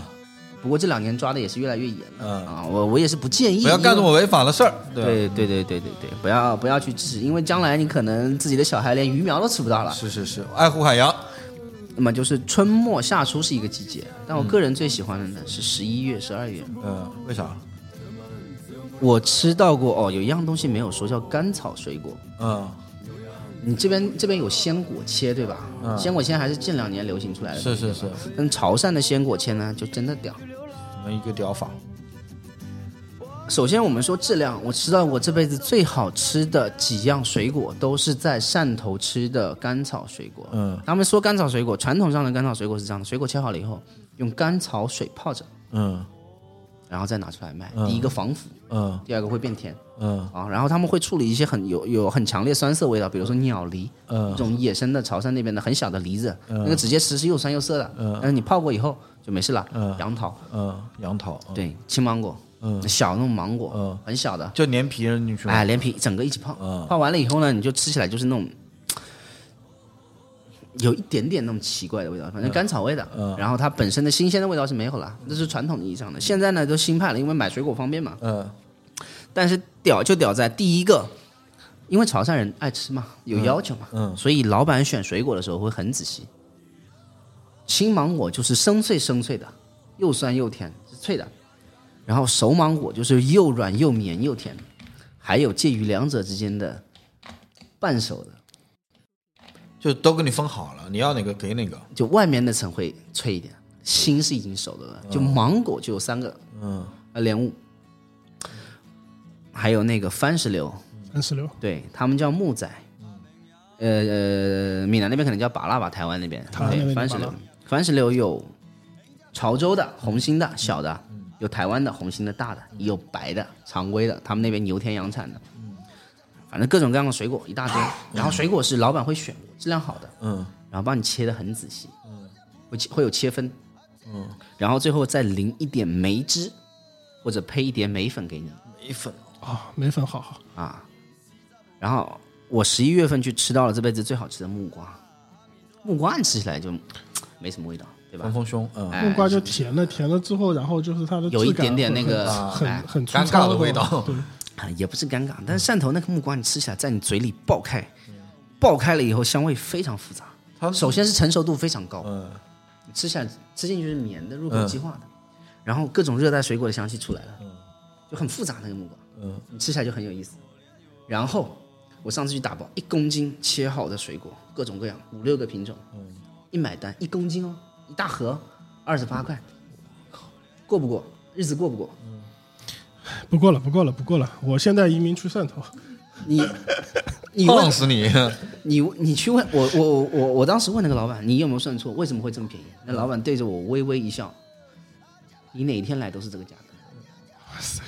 不过这两年抓的也是越来越严了嗯啊，我我也是不建议不要干这么违法的事儿。对对对对对对对，不要不要去吃，因为将来你可能自己的小孩连鱼苗都吃不到了。是是是，爱护海洋。那么就是春末夏初是一个季节，但我个人最喜欢的呢是十一月、十二月。嗯，为啥？我吃到过哦，有一样东西没有说，叫甘草水果。嗯，你这边这边有鲜果切对吧？嗯鲜果切还是近两年流行出来的。是是是，但潮汕的鲜果切呢，就真的屌。怎么一个屌法？首先我们说质量，我吃到我这辈子最好吃的几样水果都是在汕头吃的甘草水果。嗯他们说甘草水果，传统上的甘草水果是这样的：水果切好了以后，用甘草水泡着，嗯然后再拿出来卖。嗯第一个防腐，嗯第二个会变甜嗯啊。然后他们会处理一些很有有很强烈酸涩味道，比如说鸟梨，一嗯种野生的潮汕那边的很小的梨子，那个直接吃是又酸又涩的。嗯但是你泡过以后就没事了。嗯杨桃，嗯，杨桃，嗯，对，青芒果，嗯小那种芒果，嗯很小的，就连皮扔进去？哎，连皮整个一起泡，嗯泡完了以后呢，你就吃起来就是那种。有一点点那种奇怪的味道，反正甘草味的，嗯然后它本身的新鲜的味道是没有了，这是传统意义上的。现在呢都新派了，因为买水果方便嘛。嗯但是屌就屌在第一个，因为潮汕人爱吃嘛，有要求嘛，嗯所以老板选水果的时候会很仔细。青芒果就是生脆生脆的，又酸又甜，是脆的。然后熟芒果就是又软又绵又甜，还有介于两者之间的半熟的，就都给你分好了，你要哪个给哪个。就外面那层会脆一点，心是已经熟的了。就芒果就有三个，嗯。呃，莲雾，还有那个番石榴，番石榴，对他们叫木仔，呃呃，闽南那边可能叫拔蜡吧，台湾那边。台湾那边叫番石榴。番石榴有潮州的红心的小的，有台湾的红心的大的，也有白的常规的，他们那边牛田羊产的，反正各种各样的水果一大堆，然后水果是老板会选质量好的，嗯然后帮你切的很仔细，嗯会切会有切分，嗯。然后最后再淋一点梅汁或者配一点梅粉给你，梅粉啊，梅粉好好，啊，然后我十一月份去吃到了这辈子最好吃的木瓜，木瓜你吃起来就没什么味道，对吧？丰？丰胸，嗯，哎木瓜就甜了，甜了之后，然后就是它的有一点点那个很哎很尴尬糙的味道对，啊也不是尴尬，但是汕头那个木瓜你吃起来在你嘴里爆开，爆开了以后香味非常复杂。它首先是成熟度非常高，嗯你吃起来吃进去是绵的，入口即化的，然后各种热带水果的香气出来了，就很复杂那个木瓜。嗯你吃起来就很有意思。然后我上次去打包一公斤切好的水果，各种各样五六个品种，一买单一公斤哦，一大盒二十八块，过不过？日子过不过？不过了，不过了，不过了，我现在移民去汕头，你你问胖死你！你你去问我我我我我当时问那个老板，你有没有算错？为什么会这么便宜？那老板对着我微微一笑，你哪天来都是这个价格。哇塞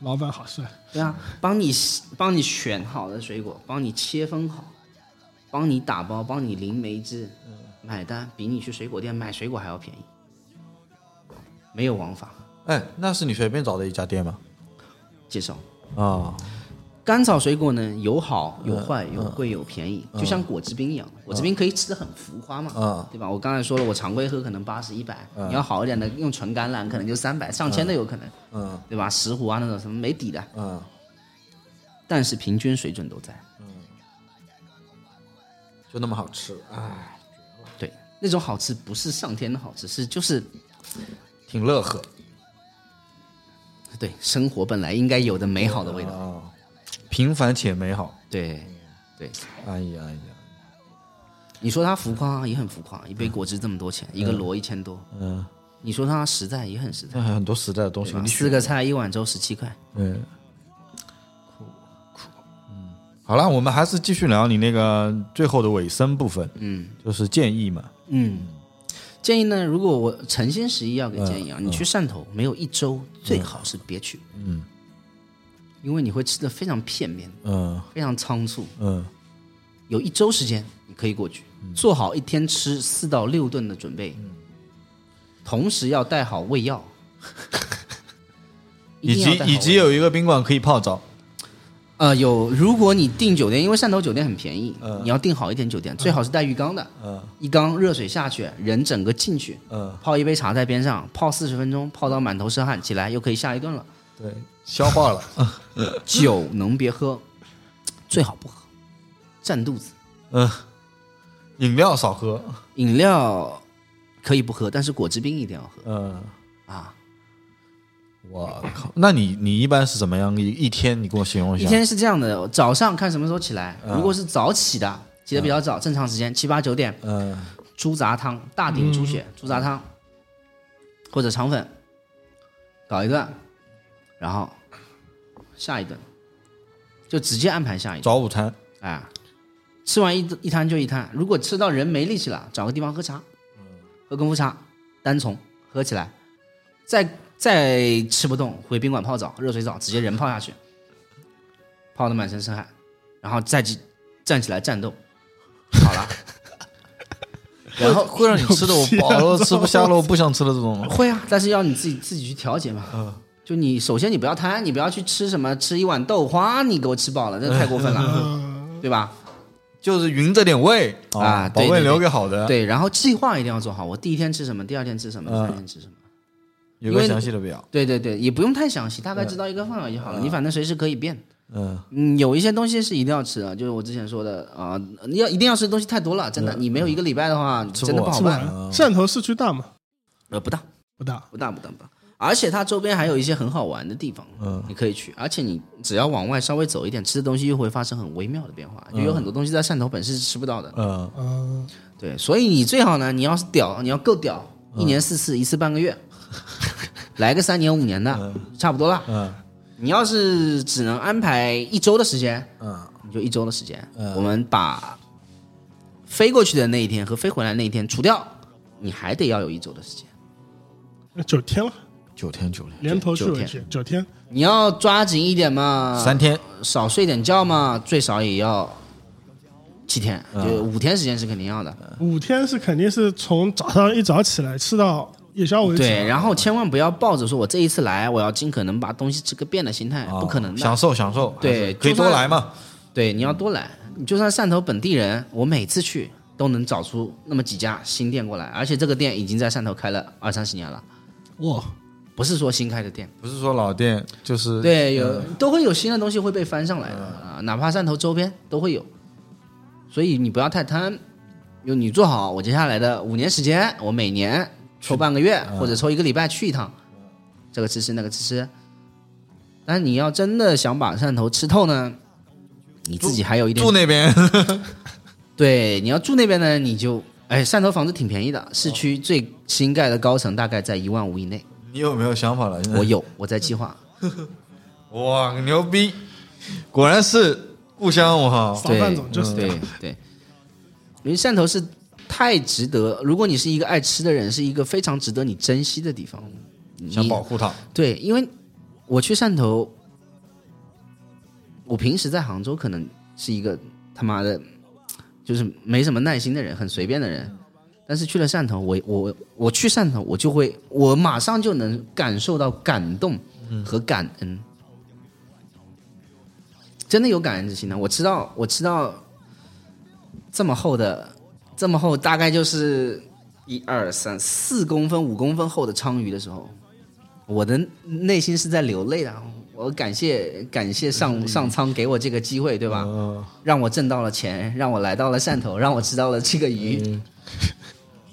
老板好帅，对啊，帮你帮你选好的水果，帮你切分好，帮你打包，帮你淋梅汁，买单比你去水果店买水果还要便宜，没有王法。哎，那是你随便找的一家店吗？介绍。啊，甘草水果呢，有好有坏，有贵有便宜，就像果汁冰一样，果汁冰可以吃的很浮夸嘛，嗯。对吧？我刚才说了，我常规喝可能八十一百，你要好一点的用纯橄榄可能就三百上千的有可能，嗯。对吧？石斛啊那种什么没底的，嗯，但是平均水准都在，嗯。就那么好吃，哎，对，那种好吃不是上天的好吃，是就是挺乐呵对生活本来应该有的美好的味道，啊，平凡且美好。对对。哎呀哎呀，你说他浮夸也很浮夸，一杯果汁这么多钱，一个螺一千多。嗯，你说他实在也很实在。很多实在的东西，你四个菜一碗粥十七块。嗯，酷酷，嗯，好了，我们还是继续聊你那个最后的尾声部分，嗯。就是建议嘛。嗯，建议呢，如果我诚心实意要给建议啊，你去汕头没有一周，最好是别去。嗯。因为你会吃的非常片面，嗯。非常仓促。嗯。有一周时间，你可以过去，做好一天吃四到六顿的准备，同时要带好胃药，以及以及有一个宾馆可以泡澡。呃，有，如果你订酒店，因为汕头酒店很便宜，嗯你要订好一点酒店，最好是带浴缸的，嗯一缸热水下去，人整个进去，嗯，泡一杯茶在边上，泡四十分钟，泡到满头是汗，起来又可以下一顿了。对，消化了。酒能别喝，最好不喝，占肚子。嗯，饮料少喝。饮料可以不喝，但是果汁冰一定要喝嗯，啊！我靠，那你你一般是怎么样一一天？你给我形容一下。一天是这样的，早上看什么时候起来，如果是早起的，起得比较早，正常时间七八九点，嗯猪杂汤，大鼎猪血猪杂汤，或者肠粉，搞一顿，然后下一顿，就直接安排下一顿。早午餐。哎，吃完一一摊就一摊，如果吃到人没力气了，找个地方喝茶，喝功夫茶，单丛喝起来，再再吃不动，回宾馆泡澡，热水澡，直接人泡下去，泡的满身是汗，然后再起站起来战斗，好了。然后会让你吃的我饱了吃不下了，我不想吃了这种。会啊，但是要你自己自己去调节嘛。就你首先你不要贪，你不要去吃什么吃一碗豆花，你给我吃饱了，这太过分了，嗯，对吧？就是匀着点胃啊把胃留给好的。，对，然后计划一定要做好，我第一天吃什么，第二天吃什么，第三天吃什么。有个详细的表。对对对，也不用太详细，大概知道一个范围就好了。你反正随时可以变。嗯嗯，有一些东西是一定要吃的，就是我之前说的啊、你要一定要吃的东西太多了，真的，你没有一个礼拜的话，真的不好办。？汕头市区大吗？呃，不大，不大。不大，不大，不大。而且它周边还有一些很好玩的地方，嗯你可以去。而且你只要往外稍微走一点，吃的东西又会发生很微妙的变化，就有很多东西在汕头本身是吃不到的。嗯嗯，对，所以你最好呢，你要是屌，你要够屌，一年四次，一次半个月，来个三年五年的，差不多了。嗯你要是只能安排一周的时间，嗯你就一周的时间。嗯我们把飞过去的那一天和飞回来那一天除掉，你还得要有一周的时间。那九天了，九天九天连头去九天尾去，九天。你要抓紧一点嘛，三天。少睡点觉嘛，最少也要七天，就五天时间是肯定要的。五天是肯定是从早上一早起来吃到夜宵为止。对，然后千万不要抱着说我这一次来，我要尽可能把东西吃个遍的心态，啊不可能的。享受享受。对可以多来嘛。对，你要多来。你就算汕头本地人，我每次去都能找出那么几家新店过来，而且这个店已经在汕头开了二三十年了，哇，不是说新开的店。不是说老店，就是对，有都会有新的东西会被翻上来的啊，哪怕汕头周边都会有。所以你不要太贪，就你做好，我接下来的五年时间，我每年抽半个月或者抽一个礼拜去一趟，这个吃吃那个吃吃。但是你要真的想把汕头吃透呢，你自己还有一点住那边。对，你要住那边呢，你就哎，汕头房子挺便宜的，市区最新盖的高层大概在一万五以内。你有没有想法了？现在我有，我在计划。哇，牛逼！果然是故乡，我靠！房范总就是对对，因为汕头是太值得，如果你是一个爱吃的人，是一个非常值得你珍惜的地方。想保护它。对，因为我去汕头，我平时在杭州可能是一个他妈的，就是没什么耐心的人，很随便的人。但是去了汕头，我我我去汕头，我就会我马上就能感受到感动和感恩，真的有感恩之心的。我吃到我吃到这么厚的这么厚，大概就是一二三四公分五公分厚的鲳鱼的时候，我的内心是在流泪的。我感谢感谢上上苍给我这个机会，对吧？让我挣到了钱，让我来到了汕头，让我吃到了这个鱼。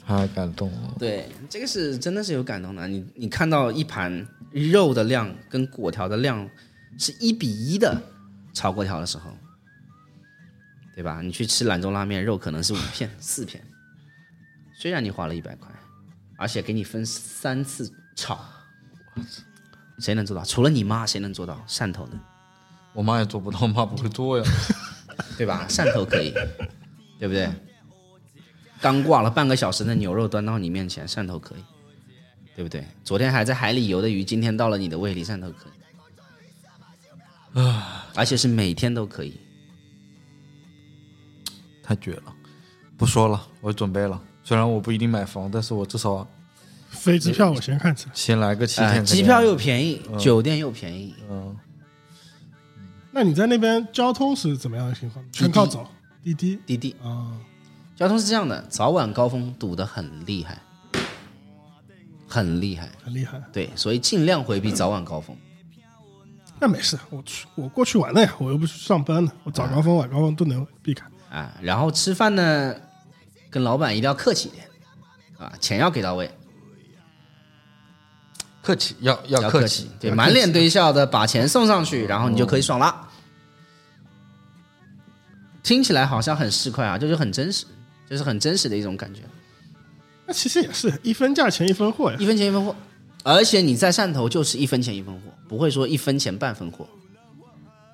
太感动了。对，这个是真的是有感动的。你你看到一盘肉的量跟果条的量是一比一的炒粿条的时候，对吧？你去吃兰州拉面，肉可能是五片 四片，虽然你花了一百块，而且给你分三次炒，谁能做到？除了你妈，谁能做到？汕头的，我妈也做不到，我妈不会做呀。对吧？汕头可以，对不对？刚挂了半个小时的牛肉端到你面前，汕头可以，对不对？昨天还在海里游的鱼，今天到了你的胃里，汕头可以，啊，而且是每天都可以。太绝了！不说了，我准备了。虽然我不一定买房，但是我至少飞机票我先看起来。先来个七哎天。机票又便宜，酒店又便宜，嗯，那你在那边交通是怎么样的情况？全靠走滴滴滴滴啊？交通是这样的，早晚高峰堵得很厉害，很厉害。很厉害。对，所以尽量回避早晚高峰。那没事，我去我过去玩了呀，我又不是上班的，我早高峰晚高峰都能避开。啊，然后吃饭呢，跟老板一定要客气一点，啊，钱要给到位，客气要要要客气，对，满脸堆笑的把钱送上去，然后你就可以爽了。听起来好像很市侩啊，就是很真实，就是很真实的一种感觉，那其实也是一分价钱一分货呀一。分钱一分货，而且你在汕头就是一分钱一分货，不会说一分钱半分货，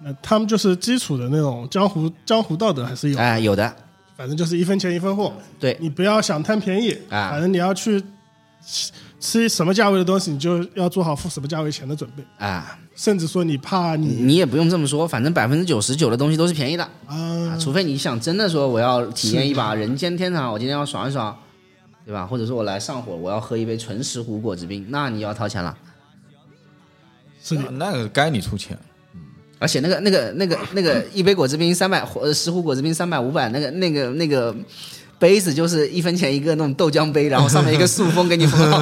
那他们就是基础的那种江湖江湖道德还是有，哎，有的，反正就是一分钱一分货。对，你不要想贪便宜，啊反正你要去吃吃什么价位的东西，你就要做好付什么价位钱的准备。啊，甚至说你怕你你也不用这么说，反正百分之九十九的东西都是便宜的。啊啊，除非你想真的说我要体验一把人间天堂，我今天要爽一爽，对吧？或者说我来上火，我要喝一杯纯石斛果汁冰，那你要掏钱了。是的，那个该你出钱。而且那个那个那个那个一杯果汁冰三百，呃，石斛果汁冰三百五百，那个那个那个杯子就是一分钱一个那种豆浆杯，然后上面一个塑封给你封好，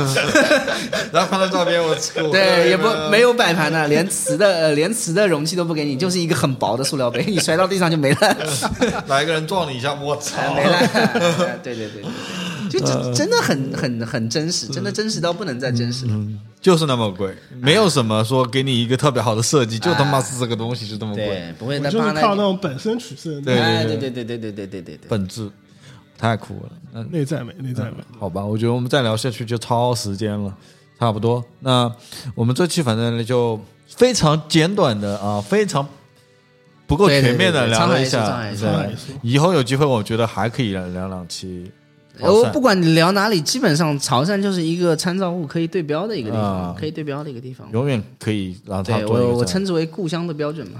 然后拍到照片，我对，也不没有摆盘的，连瓷的呃连瓷的容器都不给你，就是一个很薄的塑料杯，你摔到地上就没了。来一个人撞你一下，我操！没了。对对对对对，就真真的很很很真实，真的真实到不能再真实了。就是那么贵，没有什么说给你一个特别好的设计，就他妈是这个东西就这么贵，对，不会我就是靠那种本身取胜，对哎，对对对对对对对对对。本质太酷了。那内在美，内在美。好吧，我觉得我们再聊下去就超时间了，差不多。那我们这期反正就非常简短的啊，非常不够对对全面的对对聊了一下以后有机会我觉得还可以聊聊两期。我不管你聊哪里，基本上潮汕就是一个参照物，可以对标的一个地方，啊。可以对标的一个地方。永远可以让它对做一个这样我我称之为故乡的标准嘛。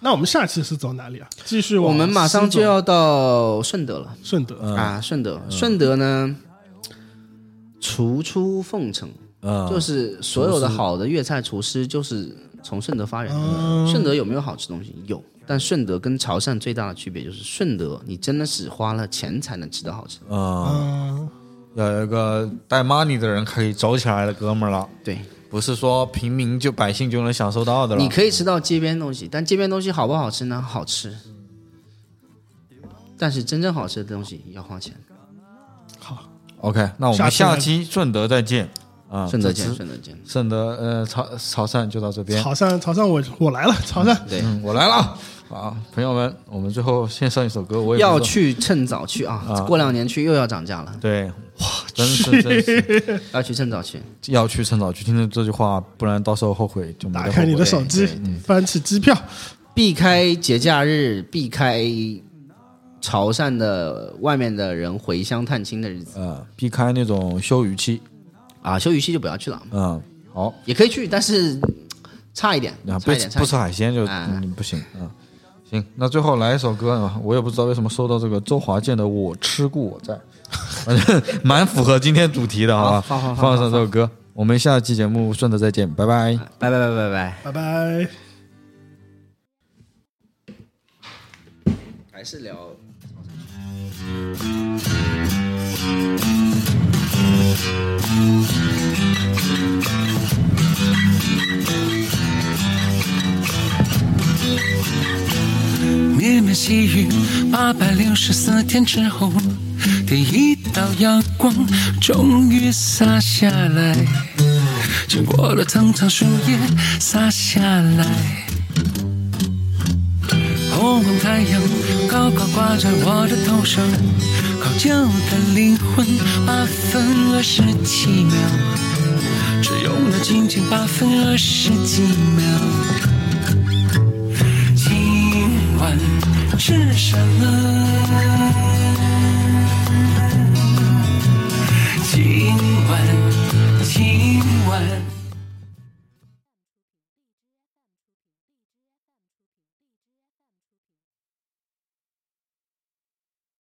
那我们下期是走哪里啊？继续往我们马上就要到顺德了。顺德，嗯。啊！顺德，顺德呢，厨出凤城，嗯，就是所有的好的粤菜厨师就是从顺德发源。嗯顺德有没有好吃东西？有，但顺德跟潮汕最大的区别就是，顺德你真的是花了钱才能吃到好吃的。嗯，有一个带 money 的人可以走起来的哥们儿了，对，不是说平民就百姓就能享受到的了。你可以吃到街边东西，但街边东西好不好吃呢？好吃，但是真正好吃的东西要花钱。好，OK，那我们下期顺德再见啊！顺德见，顺德见。顺德呃潮潮汕就到这边。潮汕，潮汕我我来了，潮汕对，嗯，我来了啊，朋友们，我们最后献上一首歌，我也要去趁早去啊！过两年去又要涨价了，对，哇，真是真是要去趁早去。要去趁早去听听这句话，不然到时候后悔就打开你的手机，翻起机票，避开节假日，避开潮汕的外面的人回乡探亲的日子呃，避开那种休渔期，啊，休渔期就不要去了，嗯，好，也可以去，但是差一点，啊，不差一点，差不一点。吃海鲜就不行啊。行，那最后来一首歌啊，我也不知道为什么收到这个周华健的《我吃故我在》，反正蛮符合今天主题的，好吧？好好好放上这首歌，我们下期节目顺着再见，拜拜。拜拜拜拜拜，拜拜。还是聊。绵绵细雨，八百六十四天之后，第一道阳光终于洒下来，经过了层层树叶洒下来。红红太阳高高挂在我的头上，好久的灵魂，八分二十七秒，只用了仅仅八分二十几秒。今晚吃什么？今晚，今晚。